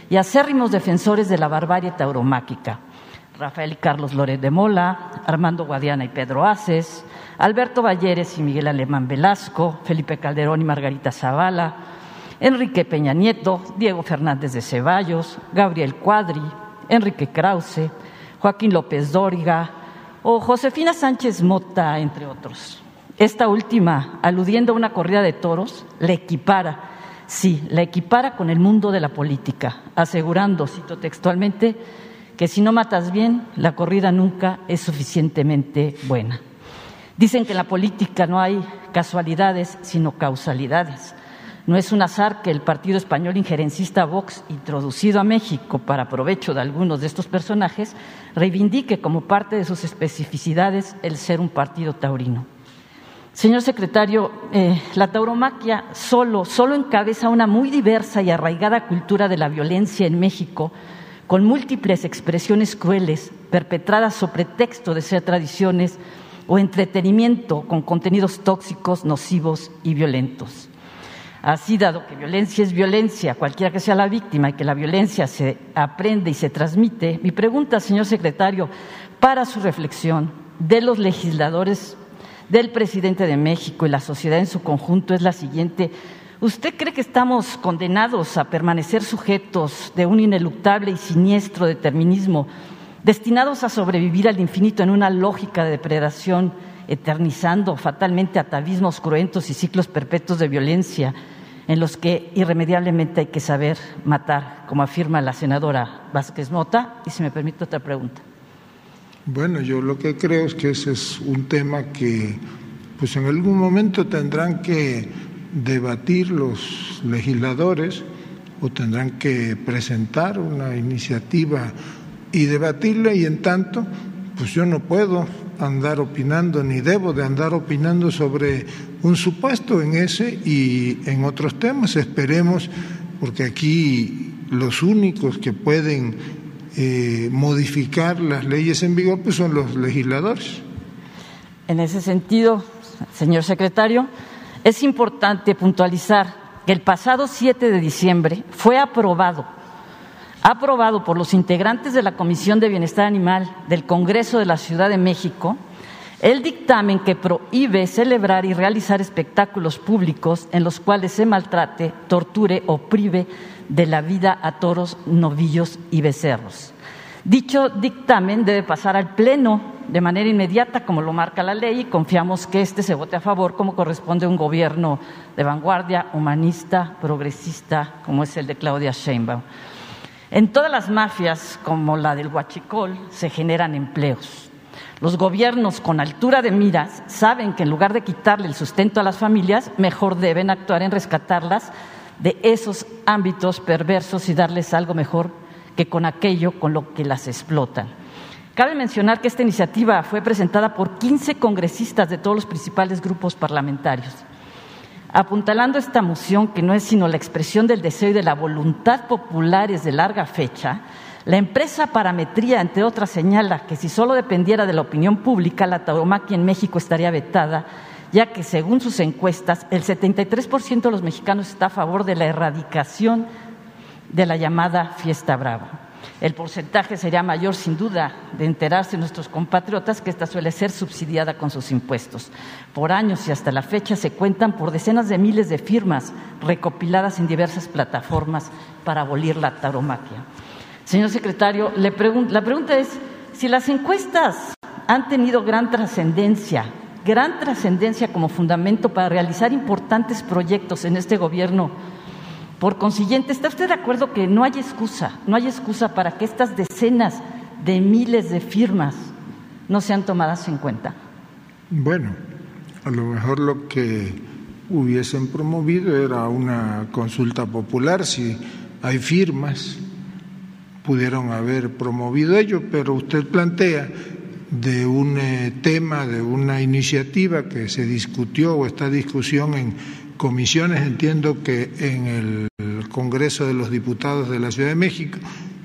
y acérrimos defensores de la barbarie tauromáquica. Rafael y Carlos Loret de Mola, Armando Guadiana y Pedro Aces, Alberto Valleres y Miguel Alemán Velasco, Felipe Calderón y Margarita Zavala, Enrique Peña Nieto, Diego Fernández de Ceballos, Gabriel Cuadri, Enrique Krause, Joaquín López Dóriga, o Josefina Sánchez Mota, entre otros. Esta última, aludiendo a una corrida de toros, la equipara, sí, la equipara con el mundo de la política, asegurando, cito textualmente, que si no matas bien, la corrida nunca es suficientemente buena. Dicen que en la política no hay casualidades, sino causalidades. No es un azar que el partido español injerencista Vox, introducido a México para provecho de algunos de estos personajes, reivindique como parte de sus especificidades el ser un partido taurino. Señor secretario, eh, la tauromaquia solo, solo encabeza una muy diversa y arraigada cultura de la violencia en México, con múltiples expresiones crueles perpetradas sobre texto de ser tradiciones o entretenimiento con contenidos tóxicos, nocivos y violentos. Así, dado que violencia es violencia, cualquiera que sea la víctima, y que la violencia se aprende y se transmite, mi pregunta, señor secretario, para su reflexión de los legisladores, del presidente de México y la sociedad en su conjunto es la siguiente. ¿Usted cree que estamos condenados a permanecer sujetos de un ineluctable y siniestro determinismo, destinados a sobrevivir al infinito en una lógica de depredación eternizando fatalmente atavismos cruentos y ciclos perpetuos de violencia en los que irremediablemente hay que saber matar, como afirma la senadora Vázquez Mota. Y si me permite otra pregunta. Bueno, yo lo que creo es que ese es un tema que pues en algún momento tendrán que debatir los legisladores o tendrán que presentar una iniciativa y debatirla y en tanto pues yo no puedo andar opinando ni debo de andar opinando sobre un supuesto en ese y en otros temas. Esperemos, porque aquí los únicos que pueden eh, modificar las leyes en vigor pues son los legisladores. En ese sentido, señor secretario, es importante puntualizar que el pasado 7 de diciembre fue aprobado, aprobado por los integrantes de la Comisión de Bienestar Animal del Congreso de la Ciudad de México, el dictamen que prohíbe celebrar y realizar espectáculos públicos en los cuales se maltrate, torture o prive de la vida a toros, novillos y becerros. Dicho dictamen debe pasar al Pleno de manera inmediata, como lo marca la ley, y confiamos que este se vote a favor, como corresponde a un gobierno de vanguardia, humanista, progresista, como es el de Claudia Sheinbaum. En todas las mafias, como la del Huachicol, se generan empleos. Los gobiernos con altura de miras saben que en lugar de quitarle el sustento a las familias, mejor deben actuar en rescatarlas de esos ámbitos perversos y darles algo mejor que con aquello con lo que las explotan. Cabe mencionar que esta iniciativa fue presentada por 15 congresistas de todos los principales grupos parlamentarios. Apuntalando esta moción, que no es sino la expresión del deseo y de la voluntad populares de larga fecha, la empresa Parametría, entre otras, señala que si solo dependiera de la opinión pública, la tauromaquia en México estaría vetada, ya que según sus encuestas, el 73% de los mexicanos está a favor de la erradicación de la llamada fiesta brava. El porcentaje sería mayor, sin duda, de enterarse nuestros compatriotas que esta suele ser subsidiada con sus impuestos. Por años y hasta la fecha se cuentan por decenas de miles de firmas recopiladas en diversas plataformas para abolir la tauromaquia. Señor secretario, la pregunta es si las encuestas han tenido gran trascendencia, gran trascendencia como fundamento para realizar importantes proyectos en este gobierno. Por consiguiente, ¿está usted de acuerdo que no hay excusa, no hay excusa para que estas decenas de miles de firmas no sean tomadas en cuenta? Bueno, a lo mejor lo que hubiesen promovido era una consulta popular, si hay firmas pudieron haber promovido ello, pero usted plantea de un eh, tema, de una iniciativa que se discutió o está discusión en comisiones, entiendo que en el Congreso de los Diputados de la Ciudad de México,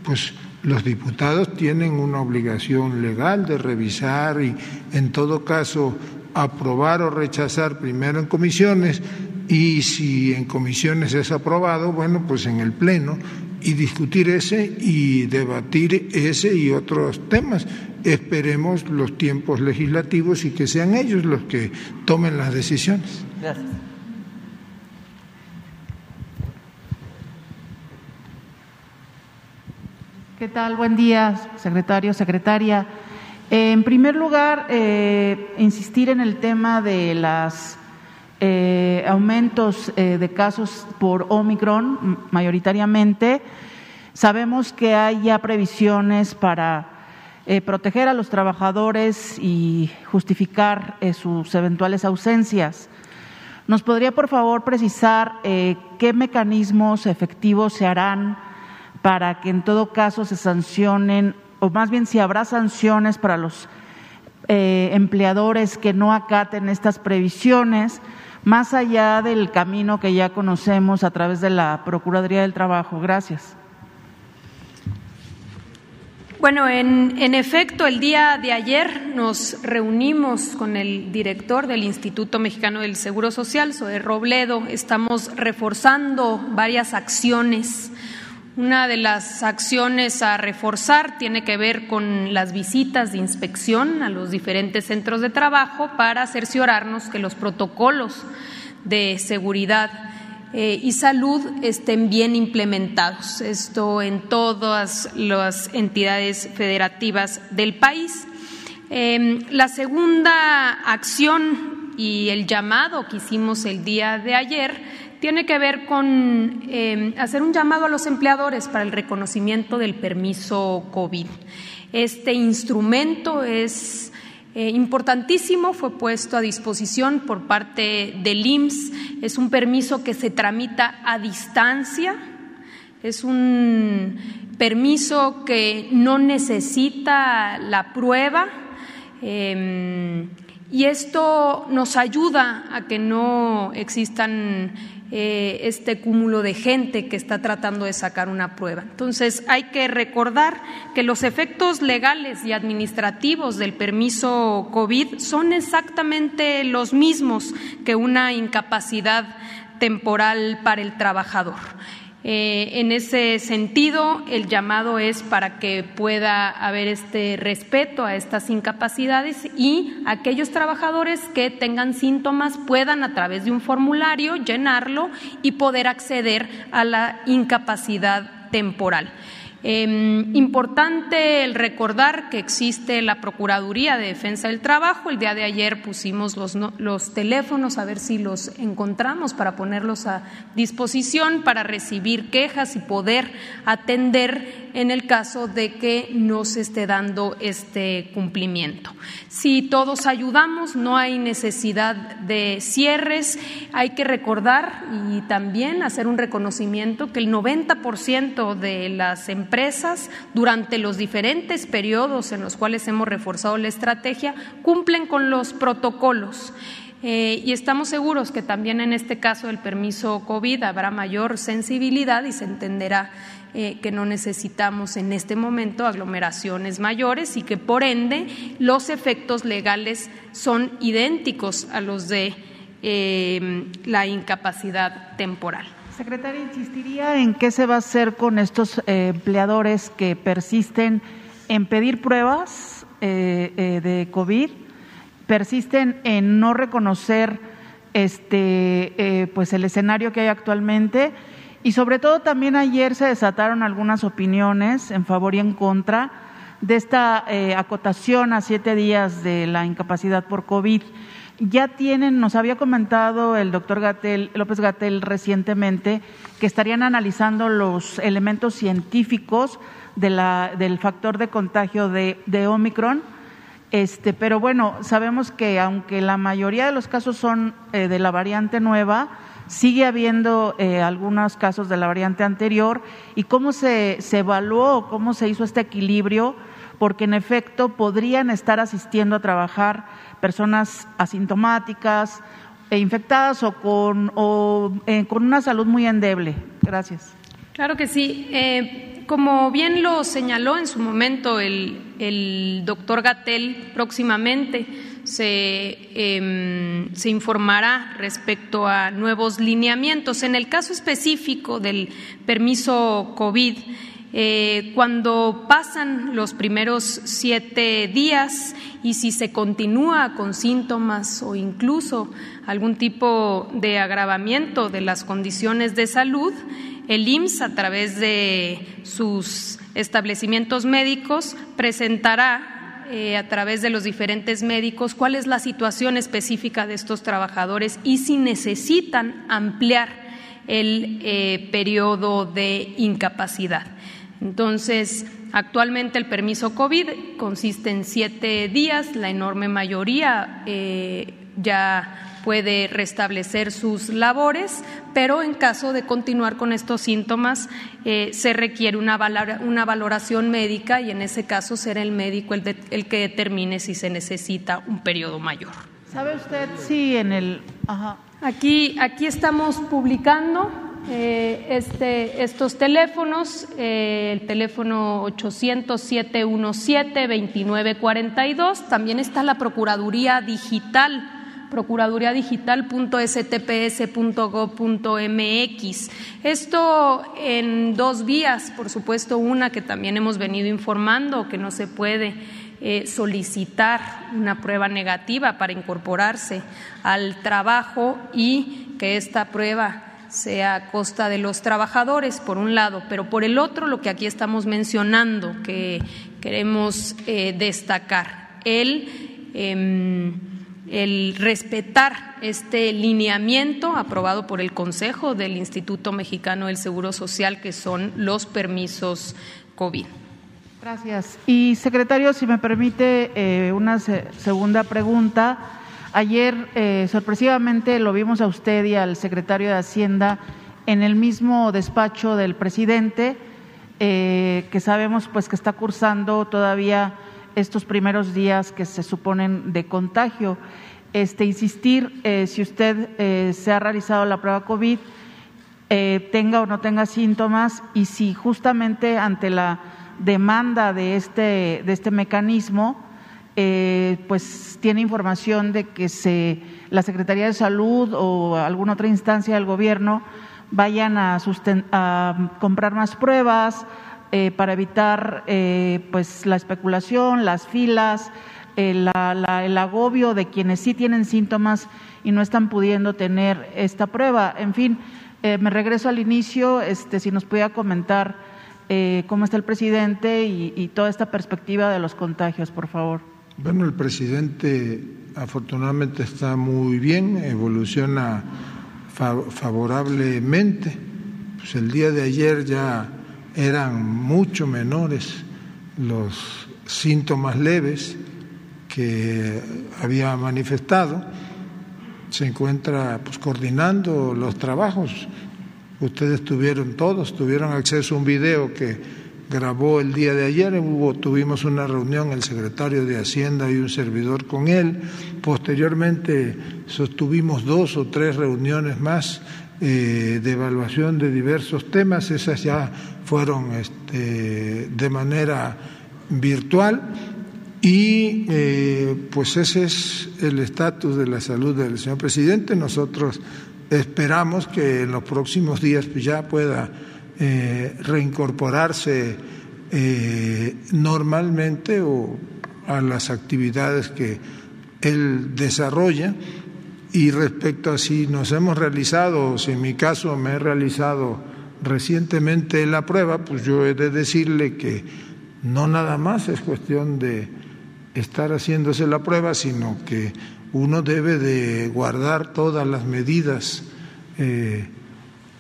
pues los diputados tienen una obligación legal de revisar y, en todo caso, aprobar o rechazar primero en comisiones y si en comisiones es aprobado, bueno, pues en el Pleno y discutir ese y debatir ese y otros temas. Esperemos los tiempos legislativos y que sean ellos los que tomen las decisiones. Gracias. ¿Qué tal? Buen día, secretario, secretaria. en primer lugar, eh, insistir en el tema de los eh, aumentos eh, de casos por Omicron, mayoritariamente. Sabemos que hay ya previsiones para eh, proteger a los trabajadores y justificar eh, sus eventuales ausencias. ¿Nos podría, por favor, precisar eh, qué mecanismos efectivos se harán para que en todo caso se sancionen, o más bien si habrá sanciones para los empleadores que no acaten estas previsiones, más allá del camino que ya conocemos a través de la Procuraduría del Trabajo? Gracias. Bueno, en, efecto, el día de ayer nos reunimos con el director del Instituto Mexicano del Seguro Social, Zoe Robledo. Estamos reforzando varias acciones. Una de las acciones a reforzar tiene que ver con las visitas de inspección a los diferentes centros de trabajo para cerciorarnos que los protocolos de seguridad eh, y salud estén bien implementados. Esto en todas las entidades federativas del país. Em, la segunda acción y el llamado que hicimos el día de ayer tiene que ver con em, hacer un llamado a los empleadores para el reconocimiento del permiso COVID. Este instrumento es eh, importantísimo, fue puesto a disposición por parte del IMSS, es un permiso que se tramita a distancia, es un permiso que no necesita la prueba em, y esto nos ayuda a que no existan eh, este cúmulo de gente que está tratando de sacar una prueba. Entonces, hay que recordar que los efectos legales y administrativos del permiso COVID son exactamente los mismos que una incapacidad temporal para el trabajador. Eh, en ese sentido, el llamado es para que pueda haber este respeto a estas incapacidades y aquellos trabajadores que tengan síntomas puedan a través de un formulario llenarlo y poder acceder a la incapacidad temporal. Em, importante el recordar que existe la Procuraduría de Defensa del Trabajo. El día de ayer pusimos los, los teléfonos a ver si los encontramos para ponerlos a disposición para recibir quejas y poder atender en el caso de que no se esté dando este cumplimiento. Si todos ayudamos, no hay necesidad de cierres. Hay que recordar y también hacer un reconocimiento que el 90% de las empresas durante los diferentes periodos en los cuales hemos reforzado la estrategia cumplen con los protocolos. Eh, y estamos seguros que también en este caso del permiso COVID habrá mayor sensibilidad y se entenderá eh, que no necesitamos en este momento aglomeraciones mayores y que por ende los efectos legales son idénticos a los de eh, la incapacidad temporal. Secretaria, insistiría en qué se va a hacer con estos eh, empleadores que persisten en pedir pruebas de COVID, persisten en no reconocer este, pues el escenario que hay actualmente y sobre todo también ayer se desataron algunas opiniones en favor y en contra de esta eh, acotación a siete días de la incapacidad por COVID. Ya tienen, nos había comentado el doctor López Gatel recientemente que estarían analizando los elementos científicos de la, del factor de contagio de, de Omicron. Este, pero bueno, sabemos que aunque la mayoría de los casos son eh, de la variante nueva, sigue habiendo eh, algunos casos de la variante anterior y cómo se, se evaluó, cómo se hizo este equilibrio, porque en efecto podrían estar asistiendo a trabajar personas asintomáticas, e infectadas o con, o, eh, con una salud muy endeble. Gracias. Claro que sí. Eh, como bien lo señaló en su momento el, el doctor Gatel, próximamente Em, se, informará respecto a nuevos lineamientos. En el caso específico del permiso COVID, eh, cuando pasan los primeros siete días y si se continúa con síntomas o incluso algún tipo de agravamiento de las condiciones de salud, el IMSS, a través de sus establecimientos médicos, presentará eh, a través de los diferentes médicos cuál es la situación específica de estos trabajadores y si necesitan ampliar el eh, periodo de incapacidad. Entonces, actualmente el permiso COVID consiste en siete días, la enorme mayoría eh, ya puede restablecer sus labores, pero en caso de continuar con estos síntomas eh, se requiere una, una, valoración médica y en ese caso será el médico el, el, que determine si se necesita un periodo mayor. ¿Sabe usted si en el... Aquí, aquí estamos publicando eh, este, estos teléfonos, eh, el teléfono 800-717-2942, también está la Procuraduría Digital procuraduríadigital.stps.gov.mx. Esto en dos vías, por supuesto, una que también hemos venido informando, que no se puede eh, solicitar una prueba negativa para incorporarse al trabajo y que esta prueba sea a costa de los trabajadores, por un lado, pero por el otro, lo que aquí estamos mencionando, que queremos eh, destacar el, em, el respetar este lineamiento aprobado por el Consejo del Instituto Mexicano del Seguro Social, que son los permisos COVID. Gracias. Y secretario, si me permite eh, una segunda pregunta. Ayer, eh, sorpresivamente, lo vimos a usted y al secretario de Hacienda en el mismo despacho del presidente, eh, que sabemos pues que está cursando todavía estos primeros días que se suponen de contagio. Este, insistir, eh, si usted eh, se ha realizado la prueba COVID, tenga o no tenga síntomas, y si justamente ante la demanda de este, de este mecanismo, pues tiene información de que se, la Secretaría de Salud o alguna otra instancia del gobierno vayan a, comprar más pruebas eh, para evitar eh, pues la especulación, las filas, eh, el agobio de quienes sí tienen síntomas y no están pudiendo tener esta prueba. En fin, me regreso al inicio, este, si nos pudiera comentar cómo está el presidente y, y toda esta perspectiva de los contagios, por favor. Bueno, el presidente afortunadamente está muy bien, evoluciona favorablemente. Pues el día de ayer ya eran mucho menores los síntomas leves que había manifestado. Se encuentra pues, coordinando los trabajos. Ustedes tuvieron todos, tuvieron acceso a un video que grabó el día de ayer. Hubo, tuvimos una reunión, el secretario de Hacienda y un servidor con él. Posteriormente sostuvimos dos o tres reuniones más eh, de evaluación de diversos temas. Esas ya fueron este, de manera virtual. Y eh, pues ese es el estatus de la salud del señor presidente. Nosotros esperamos que en los próximos días ya pueda eh, reincorporarse eh, normalmente o a las actividades que él desarrolla. Y respecto a si nos hemos realizado si en mi caso me he realizado recientemente la prueba, pues yo he de decirle que no nada más es cuestión de estar haciéndose la prueba, sino que uno debe de guardar todas las medidas eh,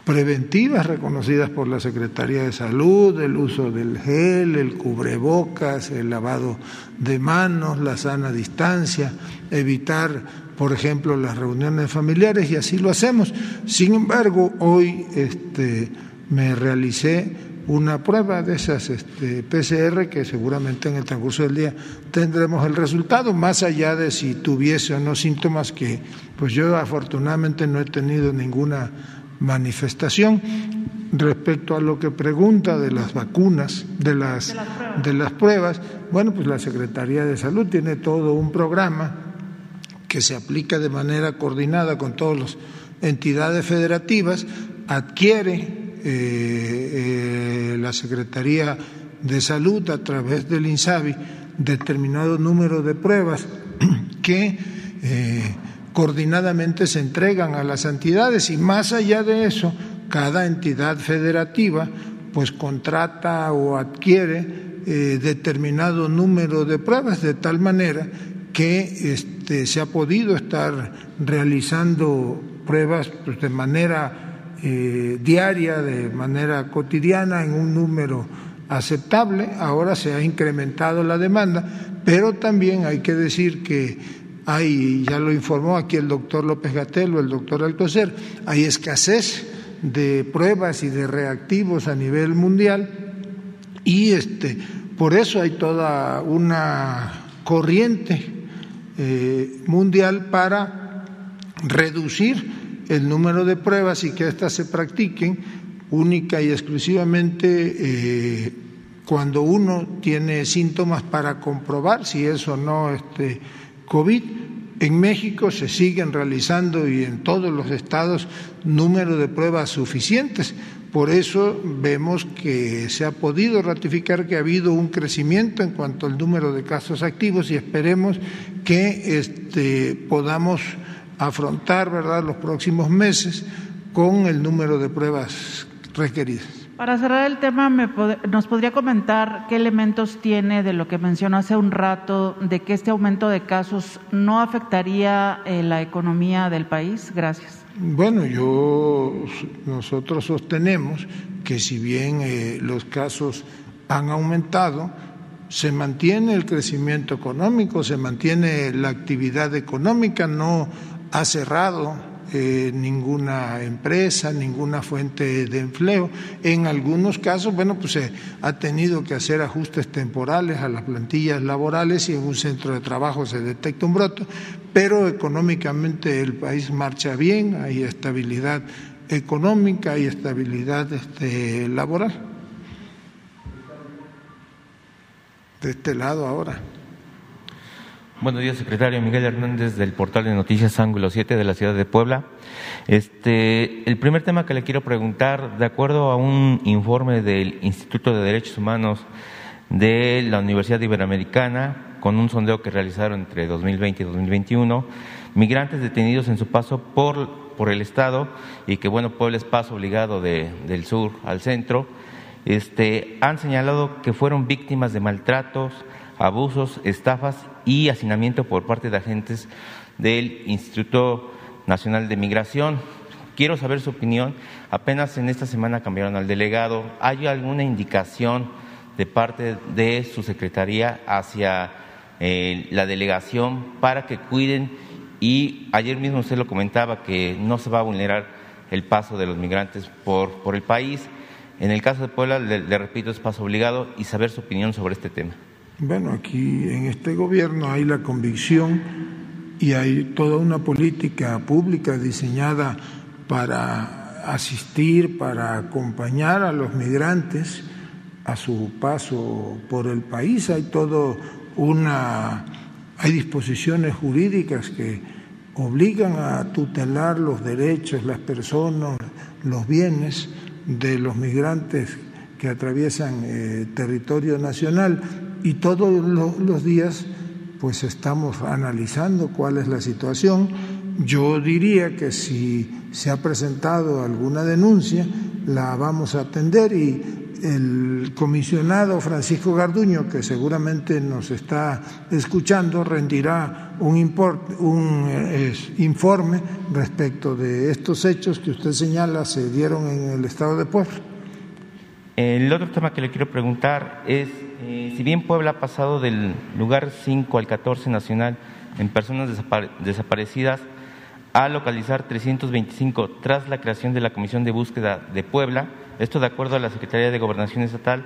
preventivas reconocidas por la Secretaría de Salud, el uso del gel, el cubrebocas, el lavado de manos, la sana distancia, evitar, por ejemplo, las reuniones familiares y así lo hacemos. Sin embargo, hoy este, me realicé una prueba de esas este, PCR que seguramente en el transcurso del día tendremos el resultado, más allá de si tuviese o no síntomas que pues yo afortunadamente no he tenido ninguna manifestación. Respecto a lo que pregunta de las vacunas, de las, de las, pruebas. bueno, pues la Secretaría de Salud tiene todo un programa que se aplica de manera coordinada con todas las entidades federativas, adquiere eh, eh, la Secretaría de Salud a través del INSABI determinado número de pruebas [CLEARS THROAT] que eh, coordinadamente se entregan a las entidades y más allá de eso, cada entidad federativa pues contrata o adquiere eh, determinado número de pruebas de tal manera que este, se ha podido estar realizando pruebas pues, de manera eh, diaria, de manera cotidiana, en un número aceptable. Ahora se ha incrementado la demanda, pero también hay que decir que hay, ya lo informó aquí el doctor López Gatelo, el doctor Alcocer, hay escasez de pruebas y de reactivos a nivel mundial y este, por eso hay toda una corriente eh, mundial para reducir el número de pruebas y que éstas se practiquen única y exclusivamente eh, cuando uno tiene síntomas para comprobar si eso no este, COVID. En México se siguen realizando y en todos los estados número de pruebas suficientes. Por eso vemos que se ha podido ratificar que ha habido un crecimiento en cuanto al número de casos activos y esperemos que este, podamos afrontar ¿verdad? los próximos meses con el número de pruebas requeridas. Para cerrar el tema, ¿nos podría comentar qué elementos tiene de lo que mencionó hace un rato, de que este aumento de casos no afectaría eh, la economía del país? Gracias. Bueno, yo nosotros sostenemos que si bien eh, los casos han aumentado, se mantiene el crecimiento económico, se mantiene la actividad económica, no ha cerrado eh, ninguna empresa, ninguna fuente de empleo. En algunos casos, bueno, pues se ha tenido que hacer ajustes temporales a las plantillas laborales y en un centro de trabajo se detecta un brote, pero económicamente el país marcha bien, hay estabilidad económica, hay estabilidad este, laboral. De este lado ahora. Buenos días, secretario Miguel Hernández del portal de noticias Ángulo 7 de la ciudad de Puebla. Este, el primer tema que le quiero preguntar, de acuerdo a un informe del Instituto de Derechos Humanos de la Universidad Iberoamericana, con un sondeo que realizaron entre 2020 y 2021, migrantes detenidos en su paso por, por el Estado y que, bueno, Puebla es paso obligado de, del sur al centro, este, han señalado que fueron víctimas de maltratos, abusos, estafas y hacinamiento por parte de agentes del Instituto Nacional de Migración. Quiero saber su opinión. Apenas en esta semana cambiaron al delegado. ¿Hay alguna indicación de parte de su secretaría hacia eh, la delegación para que cuiden? Y ayer mismo usted lo comentaba que no se va a vulnerar el paso de los migrantes por, por el país. En el caso de Puebla, le repito, es paso obligado y saber su opinión sobre este tema. Bueno, aquí en este gobierno hay la convicción y hay toda una política pública diseñada para asistir, para acompañar a los migrantes a su paso por el país. Hay todo una hay disposiciones jurídicas que obligan a tutelar los derechos, las personas, los bienes de los migrantes que atraviesan eh, territorio nacional y todos los días pues estamos analizando cuál es la situación. Yo diría que si se ha presentado alguna denuncia, la vamos a atender y el comisionado Francisco Garduño, que seguramente nos está escuchando, rendirá un, un eh, informe respecto de estos hechos que usted señala se dieron en el estado de Puebla. El otro tema que le quiero preguntar es eh, si bien Puebla ha pasado del lugar 5 al 14 nacional en personas desaparecidas a localizar 325 tras la creación de la Comisión de Búsqueda de Puebla, esto de acuerdo a la Secretaría de Gobernación Estatal,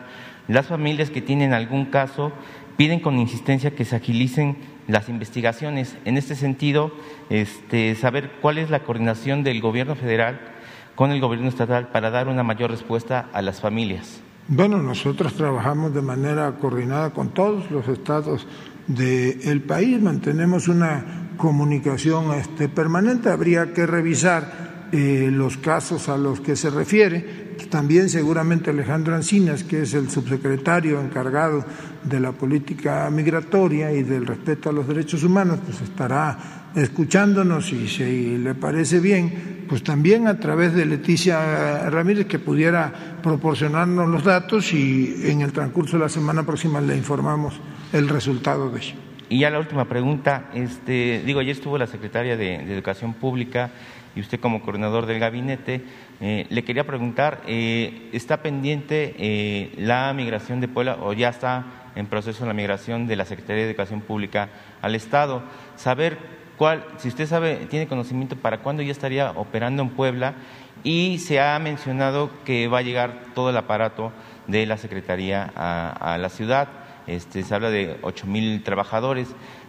las familias que tienen algún caso piden con insistencia que se agilicen las investigaciones. En este sentido, este, saber cuál es la coordinación del gobierno federal con el gobierno estatal para dar una mayor respuesta a las familias. Bueno, nosotros trabajamos de manera coordinada con todos los estados del país, mantenemos una comunicación este, permanente, habría que revisar eh, los casos a los que se refiere. También seguramente Alejandro Ancinas, que es el subsecretario encargado de la política migratoria y del respeto a los derechos humanos, pues estará escuchándonos y si le parece bien, pues también a través de Leticia Ramírez que pudiera proporcionarnos los datos y en el transcurso de la semana próxima le informamos el resultado de ello. Y ya la última pregunta, este, digo, ayer estuvo la secretaria de, Educación Pública y usted como coordinador del gabinete, eh, le quería preguntar, eh, ¿está pendiente eh, la migración de Puebla o ya está en proceso la migración de la Secretaría de Educación Pública al Estado? Saber si usted sabe, tiene conocimiento para cuándo ya estaría operando en Puebla y se ha mencionado que va a llegar todo el aparato de la Secretaría a, la ciudad. Este, se habla de ocho mil trabajadores.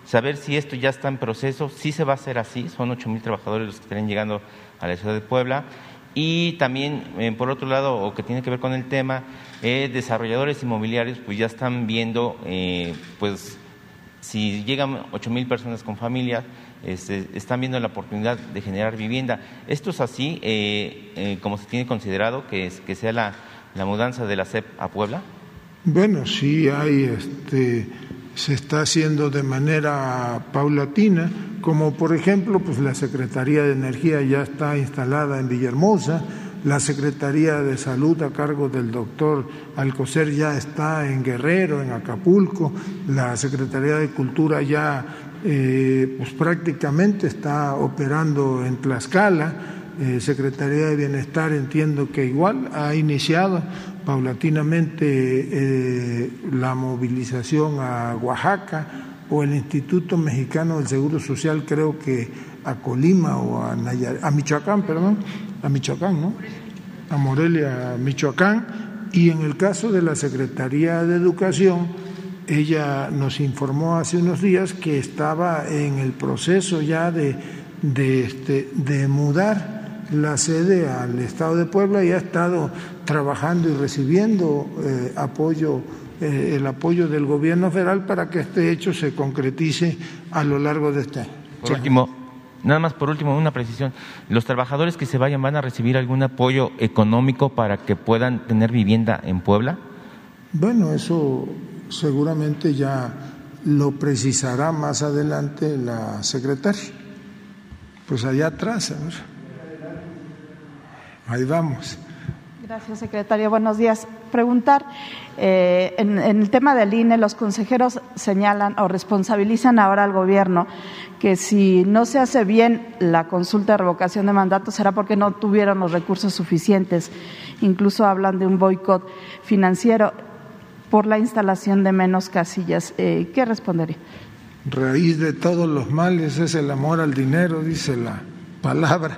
Saber si esto ya está en proceso, si se va a hacer así, son ocho mil trabajadores los que estarán llegando a la ciudad de Puebla. Y también, eh, por otro lado, o que tiene que ver con el tema, eh, desarrolladores inmobiliarios pues ya están viendo, eh, pues si llegan ocho mil personas con familias, este, están viendo la oportunidad de generar vivienda. ¿Esto es así, eh, como se tiene considerado, que, que sea la, mudanza de la CEP a Puebla? Bueno, sí hay, este, se está haciendo de manera paulatina, como por ejemplo, pues la Secretaría de Energía ya está instalada en Villahermosa, la Secretaría de Salud a cargo del doctor Alcocer ya está en Guerrero, en Acapulco, la Secretaría de Cultura ya eh, pues prácticamente está operando en Tlaxcala, eh, Secretaría de Bienestar entiendo que igual ha iniciado paulatinamente eh, la movilización a Oaxaca o el Instituto Mexicano del Seguro Social creo que a Colima o a, a Michoacán, perdón, a Michoacán, ¿no? A Morelia, Michoacán. Y en el caso de la Secretaría de Educación, ella nos informó hace unos días que estaba en el proceso ya de, de, este, de mudar la sede al Estado de Puebla y ha estado trabajando y recibiendo eh, apoyo, eh, el apoyo del gobierno federal para que este hecho se concretice a lo largo de este año. Por último, Nada más por último, una precisión. ¿Los trabajadores que se vayan van a recibir algún apoyo económico para que puedan tener vivienda en Puebla? Bueno, eso seguramente ya lo precisará más adelante la secretaria. Pues allá atrás, a ver. Ahí vamos. Gracias, secretario. Buenos días. Preguntar, eh, en, el tema del INE, los consejeros señalan o responsabilizan ahora al gobierno que si no se hace bien la consulta de revocación de mandato será porque no tuvieron los recursos suficientes. Incluso hablan de un boicot financiero por la instalación de menos casillas. Eh, ¿Qué respondería? Raíz de todos los males es el amor al dinero, dice la palabra.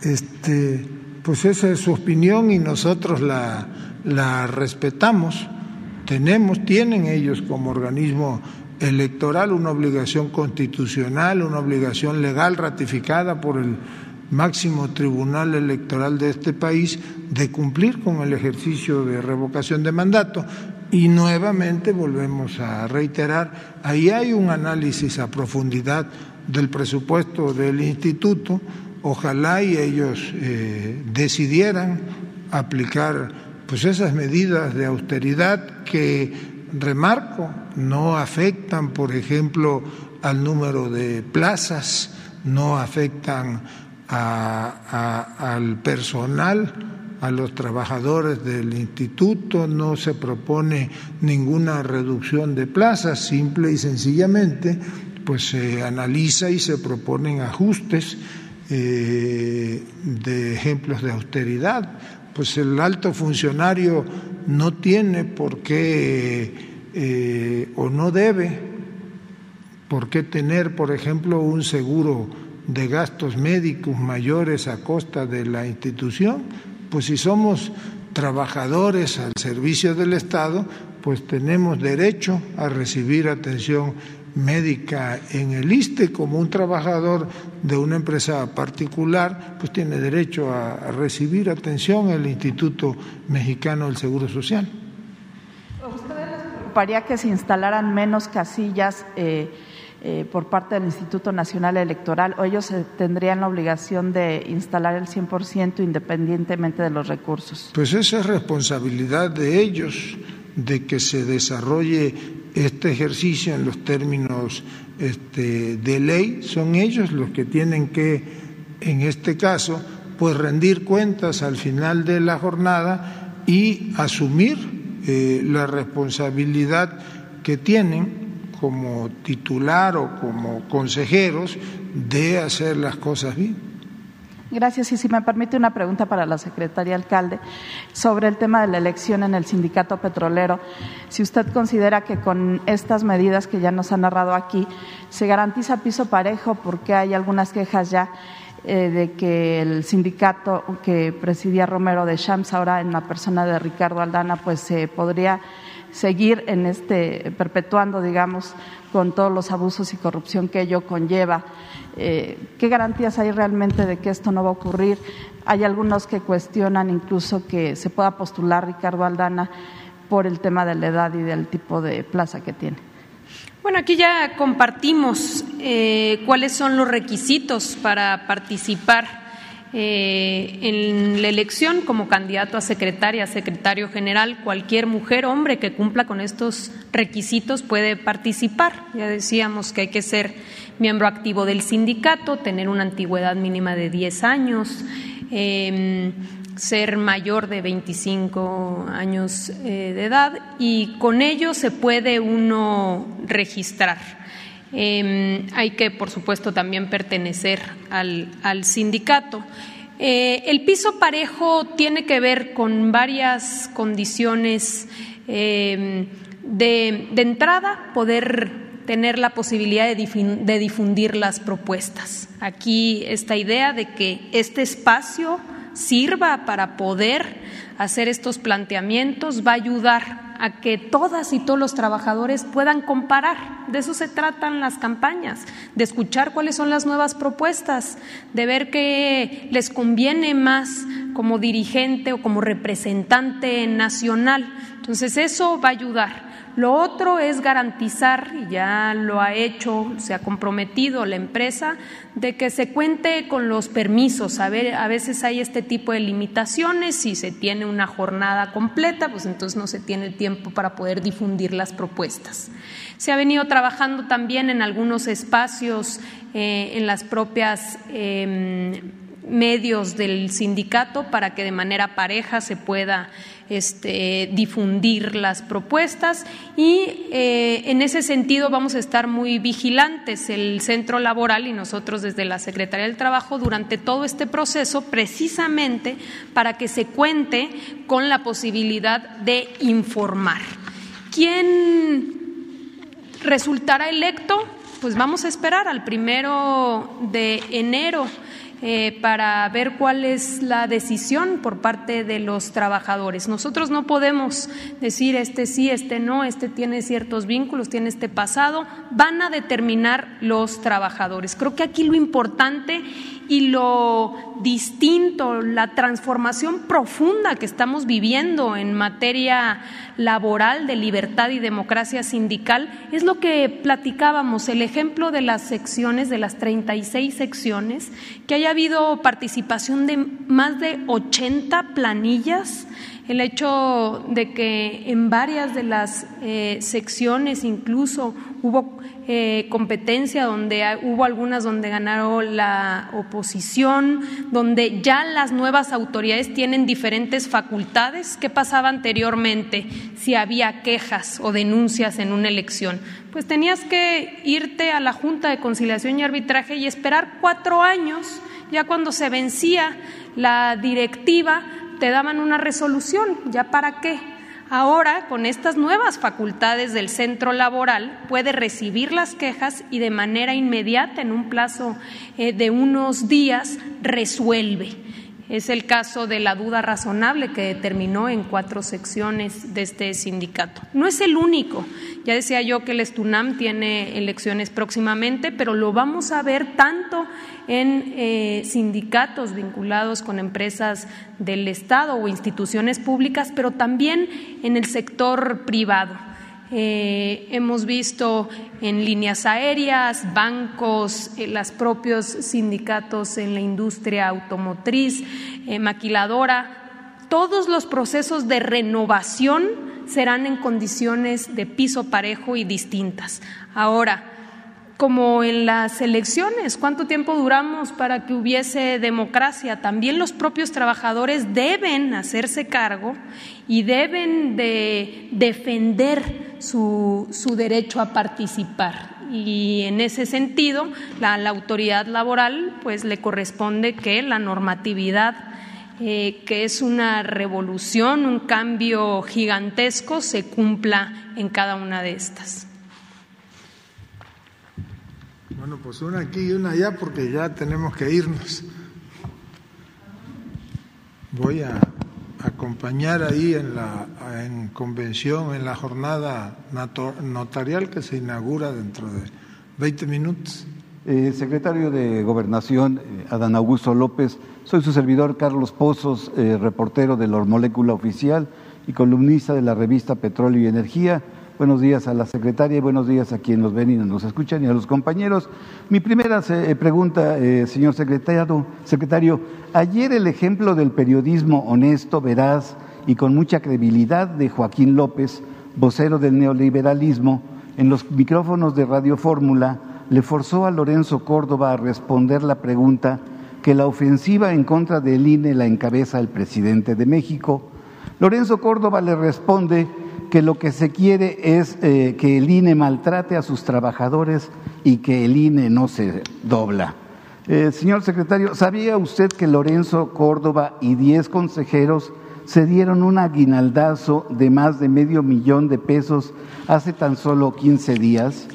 Este pues esa es su opinión y nosotros la, la respetamos. Tenemos, tienen ellos como organismo electoral una obligación constitucional, una obligación legal ratificada por el máximo tribunal electoral de este país de cumplir con el ejercicio de revocación de mandato. Y nuevamente volvemos a reiterar, ahí hay un análisis a profundidad del presupuesto del instituto, ojalá y ellos eh, decidieran aplicar pues esas medidas de austeridad que remarco no afectan por ejemplo al número de plazas no afectan al personal a los trabajadores del instituto no se propone ninguna reducción de plazas simple y sencillamente pues se analiza y se proponen ajustes eh, de ejemplos de austeridad. Pues el alto funcionario no tiene por qué eh, o no debe por qué tener, por ejemplo, un seguro de gastos médicos mayores a costa de la institución. Pues si somos trabajadores al servicio del Estado, pues tenemos derecho a recibir atención médica en el ISTE como un trabajador de una empresa particular, pues tiene derecho a, recibir atención en el Instituto Mexicano del Seguro Social. ¿Ustedes les preocuparía que se instalaran menos casillas eh, eh, por parte del Instituto Nacional Electoral o ellos tendrían la obligación de instalar el 100% independientemente de los recursos? Pues esa es responsabilidad de ellos de que se desarrolle este ejercicio en los términos este, de ley, son ellos los que tienen que, en este caso, pues rendir cuentas al final de la jornada y asumir eh, la responsabilidad que tienen como titular o como consejeros de hacer las cosas bien. Gracias. Y si me permite una pregunta para la secretaria alcalde sobre el tema de la elección en el sindicato petrolero. Si usted considera que con estas medidas que ya nos ha narrado aquí se garantiza piso parejo, porque hay algunas quejas ya eh, de que el sindicato que presidía Romero de Shams, ahora en la persona de Ricardo Aldana, pues se podría seguir en este perpetuando, digamos, con todos los abusos y corrupción que ello conlleva. Eh, ¿Qué garantías hay realmente de que esto no va a ocurrir? Hay algunos que cuestionan incluso que se pueda postular Ricardo Aldana por el tema de la edad y del tipo de plaza que tiene. Bueno, aquí ya compartimos eh, cuáles son los requisitos para participar eh, en la elección como candidato a secretaria, secretario general, cualquier mujer, hombre que cumpla con estos requisitos puede participar. Ya decíamos que hay que ser miembro activo del sindicato, tener una antigüedad mínima de 10 años. Em, ser mayor de 25 años eh, de edad y con ello se puede uno registrar. Em, hay que, por supuesto, también pertenecer al, sindicato. Eh, el piso parejo tiene que ver con varias condiciones em, de, entrada, poder tener la posibilidad de difundir las propuestas. Aquí esta idea de que este espacio sirva para poder hacer estos planteamientos, va a ayudar a que todas y todos los trabajadores puedan comparar. De eso se tratan las campañas, de escuchar cuáles son las nuevas propuestas, de ver qué les conviene más como dirigente o como representante nacional. Entonces eso va a ayudar. Lo otro es garantizar, y ya lo ha hecho, se ha comprometido la empresa, de que se cuente con los permisos. A, veces hay este tipo de limitaciones, si se tiene una jornada completa, pues entonces no se tiene tiempo para poder difundir las propuestas. Se ha venido trabajando también en algunos espacios, eh, en las propias em, medios del sindicato, para que de manera pareja se pueda este, difundir las propuestas y eh, en ese sentido vamos a estar muy vigilantes el centro laboral y nosotros desde la Secretaría del Trabajo durante todo este proceso precisamente para que se cuente con la posibilidad de informar. ¿Quién resultará electo? Pues vamos a esperar al primero de enero eh, para ver cuál es la decisión por parte de los trabajadores. Nosotros no podemos decir este sí, este no, este tiene ciertos vínculos, tiene este pasado, van a determinar los trabajadores. Creo que aquí lo importante y lo distinto, la transformación profunda que estamos viviendo en materia laboral de libertad y democracia sindical es lo que platicábamos, el ejemplo de las secciones, de las 36 secciones, que haya habido participación de más de 80 planillas el hecho de que en varias de las eh, secciones incluso hubo eh, competencia, donde hubo algunas donde ganaron la oposición, donde ya las nuevas autoridades tienen diferentes facultades. ¿Qué pasaba anteriormente si había quejas o denuncias en una elección? Pues tenías que irte a la Junta de Conciliación y Arbitraje y esperar cuatro años, ya cuando se vencía la directiva te daban una resolución, ¿ya para qué? Ahora, con estas nuevas facultades del centro laboral, puede recibir las quejas y de manera inmediata, en un plazo eh, de unos días, resuelve. Es el caso de la duda razonable que determinó en cuatro secciones de este sindicato. No es el único. Ya decía yo que el Estunam tiene elecciones próximamente, pero lo vamos a ver tanto en eh, sindicatos vinculados con empresas del Estado o instituciones públicas, pero también en el sector privado. Eh, hemos visto en líneas aéreas, bancos, eh, los propios sindicatos en la industria automotriz, eh, maquiladora. Todos los procesos de renovación serán en condiciones de piso parejo y distintas. Ahora, como en las elecciones, ¿cuánto tiempo duramos para que hubiese democracia? También los propios trabajadores deben hacerse cargo y deben de defender su, derecho a participar. Y en ese sentido, la, la autoridad laboral pues le corresponde que la normatividad eh, que es una revolución, un cambio gigantesco, se cumpla en cada una de estas. Bueno, pues una aquí y una allá porque ya tenemos que irnos. Voy a acompañar ahí en la en convención, en la jornada notarial que se inaugura dentro de 20 minutos. Eh, secretario de Gobernación, eh, Adán Augusto López, soy su servidor Carlos Pozos, eh, reportero de la Molécula Oficial y columnista de la revista Petróleo y Energía. Buenos días a la secretaria y buenos días a quienes nos ven y nos escuchan y a los compañeros. Mi primera eh, pregunta, eh, señor secretario, secretario, ayer el ejemplo del periodismo honesto, veraz y con mucha credibilidad de Joaquín López, vocero del neoliberalismo, en los micrófonos de Radio Fórmula, le forzó a Lorenzo Córdoba a responder la pregunta que la ofensiva en contra del INE la encabeza el presidente de México. Lorenzo Córdoba le responde que lo que se quiere es eh, que el INE maltrate a sus trabajadores y que el INE no se dobla. Eh, señor secretario, ¿sabía usted que Lorenzo Córdoba y diez consejeros se dieron un aguinaldazo de más de medio millón de pesos hace tan solo 15 días?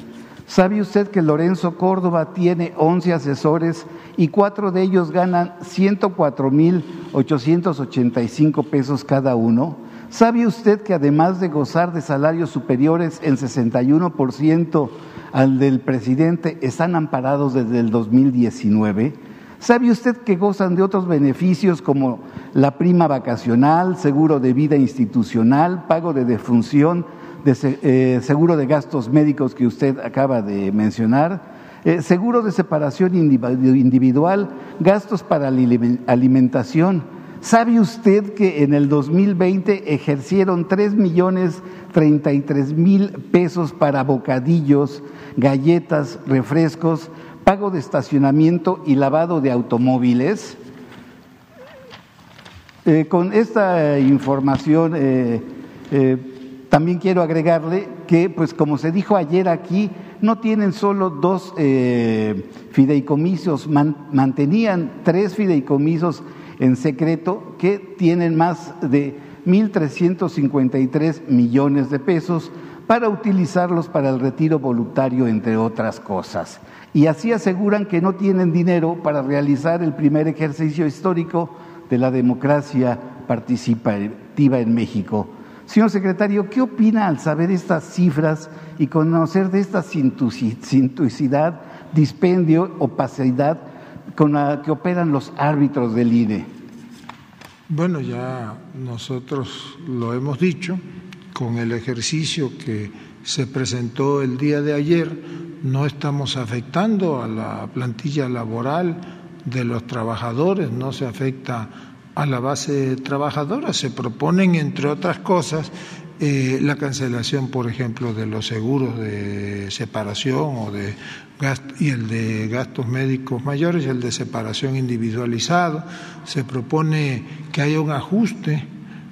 ¿Sabe usted que Lorenzo Córdoba tiene 11 asesores y cuatro de ellos ganan 104 mil 885 pesos cada uno? ¿Sabe usted que además de gozar de salarios superiores en 61% al del presidente, están amparados desde el 2019? ¿Sabe usted que gozan de otros beneficios como la prima vacacional, seguro de vida institucional, pago de defunción, de, eh, seguro de gastos médicos que usted acaba de mencionar, eh, seguro de separación individual, gastos para alimentación. ¿Sabe usted que en el 2020 ejercieron 3 millones 33 mil pesos para bocadillos, galletas, refrescos, pago de estacionamiento y lavado de automóviles? Eh, con esta información también quiero agregarle que, pues como se dijo ayer aquí, no tienen solo dos eh, fideicomisos, mantenían tres fideicomisos en secreto que tienen más de 1.353 millones de pesos para utilizarlos para el retiro voluntario, entre otras cosas. Y así aseguran que no tienen dinero para realizar el primer ejercicio histórico de la democracia participativa en México Señor secretario, ¿qué opina al saber estas cifras y conocer de esta sintuicidad, dispendio, opacidad con la que operan los árbitros del INE? Bueno, ya nosotros lo hemos dicho, con el ejercicio que se presentó el día de ayer, no estamos afectando a la plantilla laboral de los trabajadores, no se afecta a la base trabajadora. Se proponen, entre otras cosas, eh, la cancelación, por ejemplo, de los seguros de separación o de y el de gastos médicos mayores y el de separación individualizado. Se propone que haya un ajuste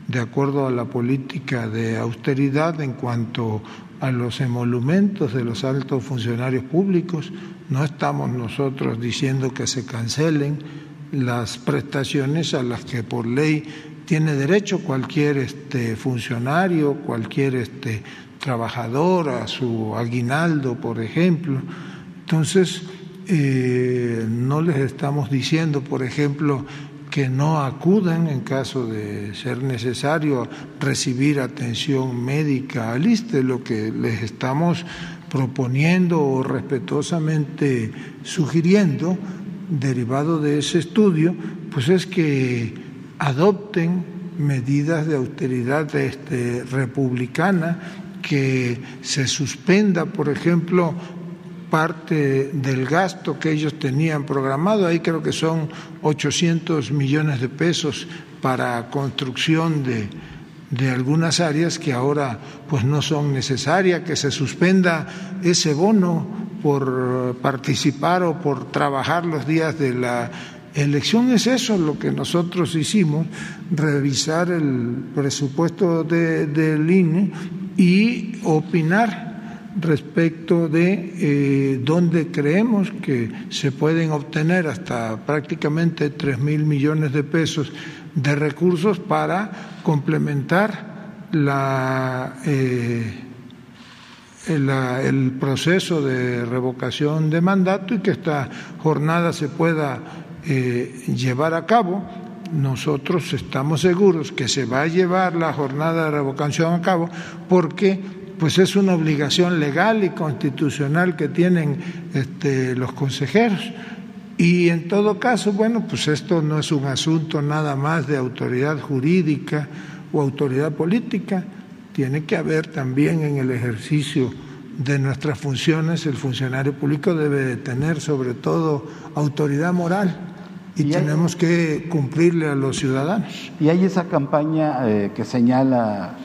de acuerdo a la política de austeridad en cuanto a los emolumentos de los altos funcionarios públicos. No estamos nosotros diciendo que se cancelen, las prestaciones a las que por ley tiene derecho cualquier este, funcionario, cualquier este, trabajador, a su aguinaldo, por ejemplo. Entonces, eh, no les estamos diciendo, por ejemplo, que no acudan en caso de ser necesario recibir atención médica al ISTE, lo que les estamos proponiendo o respetuosamente sugiriendo derivado de ese estudio, pues es que adopten medidas de austeridad este, republicana, que se suspenda, por ejemplo, parte del gasto que ellos tenían programado, ahí creo que son 800 millones de pesos para construcción de, de algunas áreas que ahora pues no son necesarias, que se suspenda ese bono por participar o por trabajar los días de la elección. Es eso lo que nosotros hicimos, revisar el presupuesto del INE y opinar respecto de eh, dónde creemos que se pueden obtener hasta prácticamente tres mil millones de pesos de recursos para complementar la eh, el, proceso de revocación de mandato y que esta jornada se pueda eh, llevar a cabo. Nosotros estamos seguros que se va a llevar la jornada de revocación a cabo porque pues es una obligación legal y constitucional que tienen este, los consejeros. Y en todo caso, bueno, pues esto no es un asunto nada más de autoridad jurídica o autoridad política, tiene que haber también en el ejercicio de nuestras funciones, el funcionario público debe de tener sobre todo autoridad moral y, tenemos que cumplirle a los ciudadanos. ¿Y hay esa campaña eh, que señala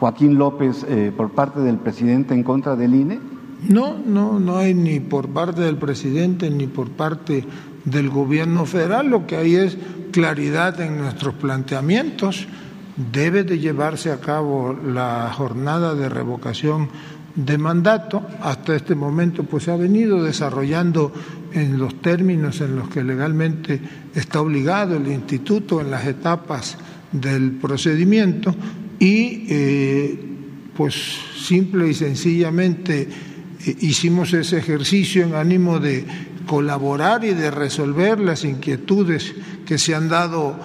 Joaquín López eh, por parte del presidente en contra del INE? No, no, no hay ni por parte del presidente ni por parte del gobierno federal, lo que hay es claridad en nuestros planteamientos. Debe de llevarse a cabo la jornada de revocación de mandato. Hasta este momento pues se ha venido desarrollando en los términos en los que legalmente está obligado el instituto en las etapas del procedimiento y eh, pues simple y sencillamente eh, hicimos ese ejercicio en ánimo de colaborar y de resolver las inquietudes que se han dado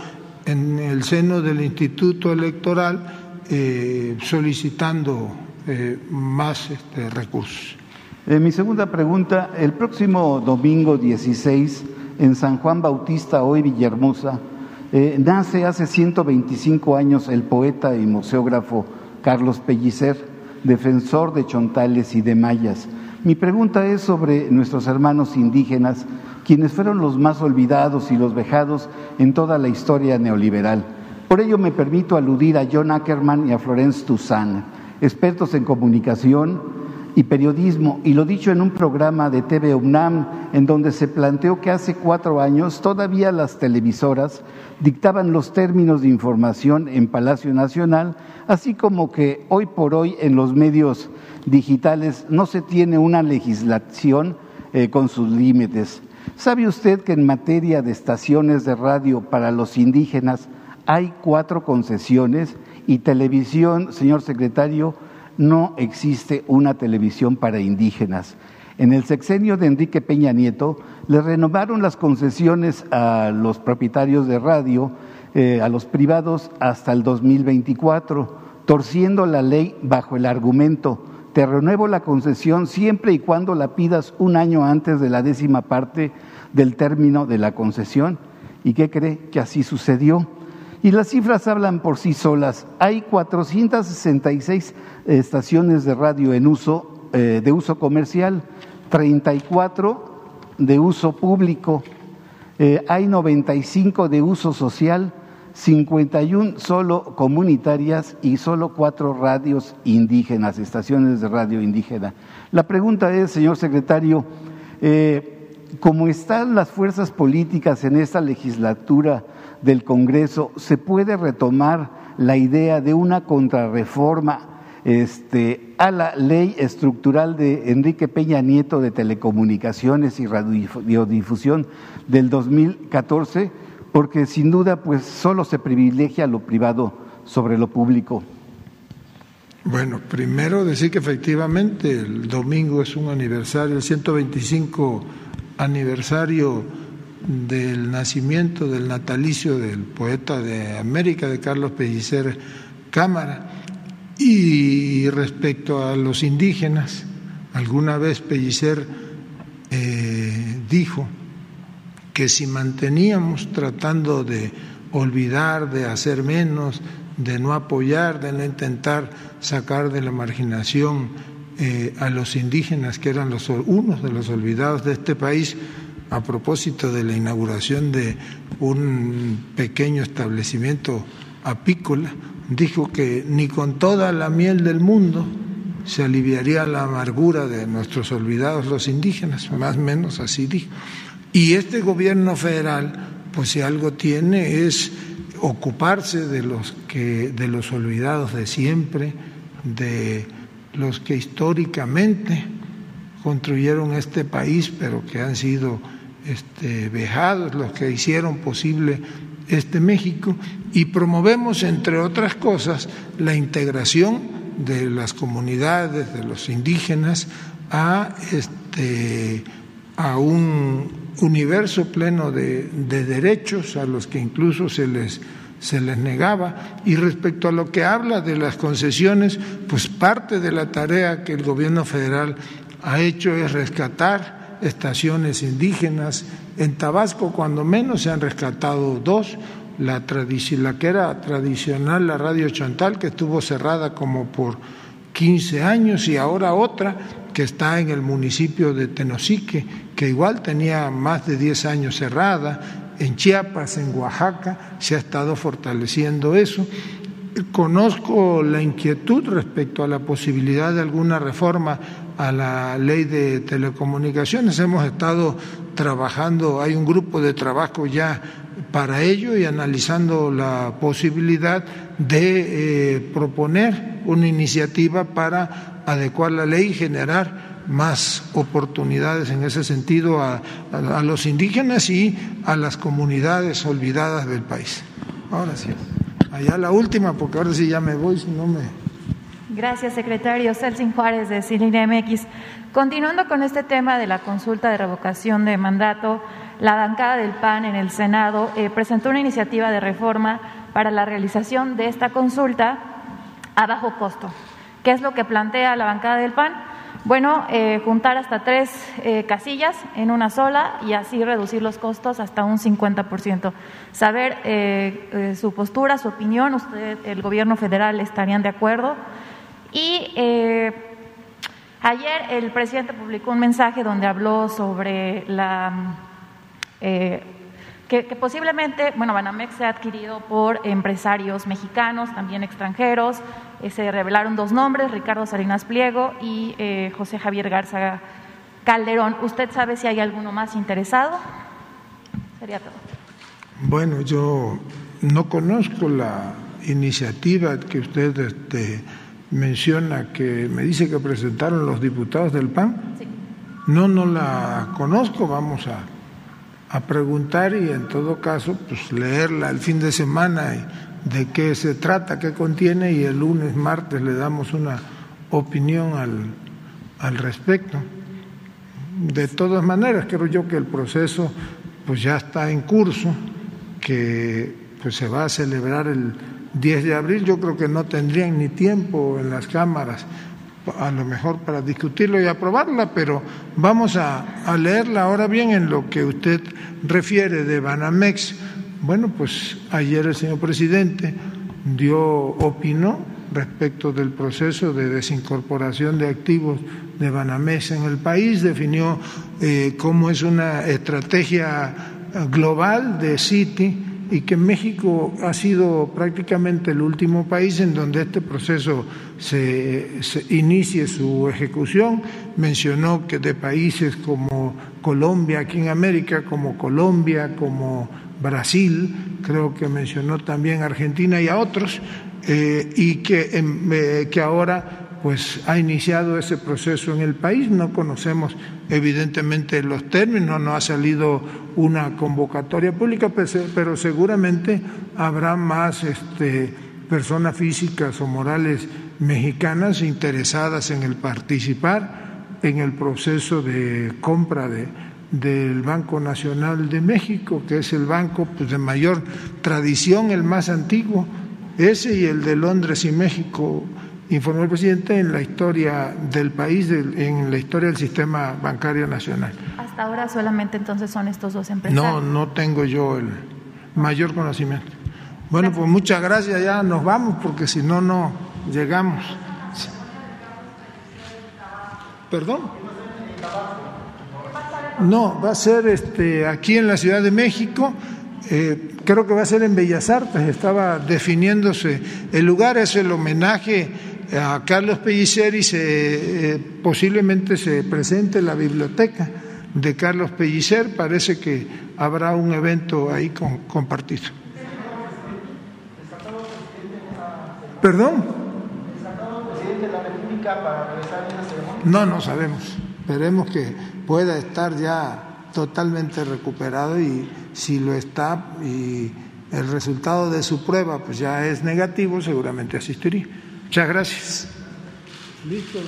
en el seno del Instituto Electoral eh, solicitando más este, recursos. Mi segunda pregunta, el próximo domingo 16 en San Juan Bautista, hoy Villahermosa, nace hace 125 años el poeta y museógrafo Carlos Pellicer, defensor de chontales y de mayas. Mi pregunta es sobre nuestros hermanos indígenas, quienes fueron los más olvidados y los vejados en toda la historia neoliberal. Por ello me permito aludir a John Ackerman y a Florence Toussaint, expertos en comunicación y periodismo, y lo dicho en un programa de TV UNAM, en donde se planteó que hace cuatro años todavía las televisoras dictaban los términos de información en Palacio Nacional, así como que hoy por hoy en los medios digitales no se tiene una legislación eh, con sus límites. ¿Sabe usted que en materia de estaciones de radio para los indígenas hay cuatro concesiones y televisión, señor secretario, no existe una televisión para indígenas? En el sexenio de Enrique Peña Nieto le renovaron las concesiones a los propietarios de radio, eh, a los privados, hasta el 2024, torciendo la ley bajo el argumento te renuevo la concesión siempre y cuando la pidas un año antes de la décima parte del término de la concesión. ¿Y qué cree? Que así sucedió. Y las cifras hablan por sí solas. Hay 466 estaciones de radio en uso, eh, de uso comercial, 34 de uso público, eh, hay 95 de uso social, 51 solo comunitarias y solo cuatro radios indígenas, estaciones de radio indígena. La pregunta es, señor secretario, eh, ¿cómo están las fuerzas políticas en esta legislatura del Congreso, ¿se puede retomar la idea de una contrarreforma este, a la ley estructural de Enrique Peña Nieto de Telecomunicaciones y Radiodifusión del 2014? porque sin duda pues solo se privilegia lo privado sobre lo público. Bueno, primero decir que efectivamente el domingo es un aniversario, el 125 aniversario del nacimiento, del natalicio del poeta de América, de Carlos Pellicer Cámara. Y respecto a los indígenas, alguna vez Pellicer eh, dijo que si manteníamos tratando de olvidar, de hacer menos, de no apoyar, de no intentar sacar de la marginación eh, a los indígenas, que eran los, unos de los olvidados de este país, a propósito de la inauguración de un pequeño establecimiento apícola, dijo que ni con toda la miel del mundo se aliviaría la amargura de nuestros olvidados los indígenas, más o menos así dijo. Y este gobierno federal, pues si algo tiene es ocuparse de los que de los olvidados de siempre, de los que históricamente construyeron este país, pero que han sido este, vejados, los que hicieron posible este México, y promovemos, entre otras cosas, la integración de las comunidades, de los indígenas, a, este, a un universo pleno de, derechos a los que incluso se les, se les negaba. Y respecto a lo que habla de las concesiones, pues parte de la tarea que el gobierno federal ha hecho es rescatar estaciones indígenas. En Tabasco, cuando menos, se han rescatado dos. La, la que era tradicional, la radio Chantal, que estuvo cerrada como por 15 años, y ahora otra que está en el municipio de Tenosique, que igual tenía más de 10 años cerrada, en Chiapas, en Oaxaca, se ha estado fortaleciendo eso. Conozco la inquietud respecto a la posibilidad de alguna reforma a la ley de telecomunicaciones. Hemos estado trabajando, hay un grupo de trabajo ya para ello y analizando la posibilidad de eh, proponer una iniciativa para adecuar la ley y generar más oportunidades en ese sentido a, los indígenas y a las comunidades olvidadas del país. Ahora sí, allá la última, porque ahora sí ya me voy, si no me... Gracias, secretario. Celsin Juárez, de Cilindria MX. Continuando con este tema de la consulta de revocación de mandato, la bancada del PAN en el Senado eh, presentó una iniciativa de reforma para la realización de esta consulta a bajo costo. ¿Qué es lo que plantea la bancada del PAN? Bueno, eh, juntar hasta tres eh, casillas en una sola y así reducir los costos hasta un 50%. Saber su postura, su opinión, usted, el gobierno federal estarían de acuerdo. Y ayer el presidente publicó un mensaje donde habló sobre la eh, que, posiblemente, bueno, Banamex se ha adquirido por empresarios mexicanos, también extranjeros. Eh, se revelaron dos nombres, Ricardo Salinas Pliego y eh, José Javier Garza Calderón. ¿Usted sabe si hay alguno más interesado? Sería todo. Bueno, yo no conozco la iniciativa que usted este, menciona, que me dice que presentaron los diputados del PAN. Sí. No, no la conozco, vamos a a preguntar y en todo caso pues leerla el fin de semana y de qué se trata, qué contiene y el lunes, martes le damos una opinión al, al respecto. De todas maneras, creo yo que el proceso pues ya está en curso, que pues se va a celebrar el 10 de abril, yo creo que no tendrían ni tiempo en las cámaras a lo mejor para discutirlo y aprobarla, pero vamos a, leerla ahora bien en lo que usted refiere de Banamex. Bueno, pues ayer el señor presidente dio, opinó respecto del proceso de desincorporación de activos de Banamex en el país, definió eh, cómo es una estrategia global de Citi y que México ha sido prácticamente el último país en donde este proceso se, inicie su ejecución. Mencionó que de países como Colombia, aquí en América, como Colombia, como Brasil, creo que mencionó también Argentina y a otros, eh, y que, eh, que ahora pues ha iniciado ese proceso en el país. No conocemos evidentemente los términos, no ha salido una convocatoria pública, pero seguramente habrá más este, personas físicas o morales mexicanas interesadas en el participar en el proceso de compra de, del Banco Nacional de México, que es el banco pues, de mayor tradición, el más antiguo, ese y el de Londres y México informó el presidente en la historia del país, en la historia del sistema bancario nacional. Hasta ahora solamente entonces son estos dos empresarios. No, no tengo yo el mayor conocimiento. Bueno, pues muchas gracias, ya nos vamos porque si no, no llegamos. ¿Perdón? No, va a ser este, aquí en la Ciudad de México. Eh, creo que va a ser en Bellas Artes, estaba definiéndose el lugar, es el homenaje a Carlos Pellicer y se, eh, posiblemente se presente la biblioteca de Carlos Pellicer. Parece que habrá un evento ahí con, compartido. ¿Perdón? No, no sabemos. Esperemos que pueda estar ya totalmente recuperado y si lo está y el resultado de su prueba pues ya es negativo, seguramente asistiría. Muchas gracias. Listo,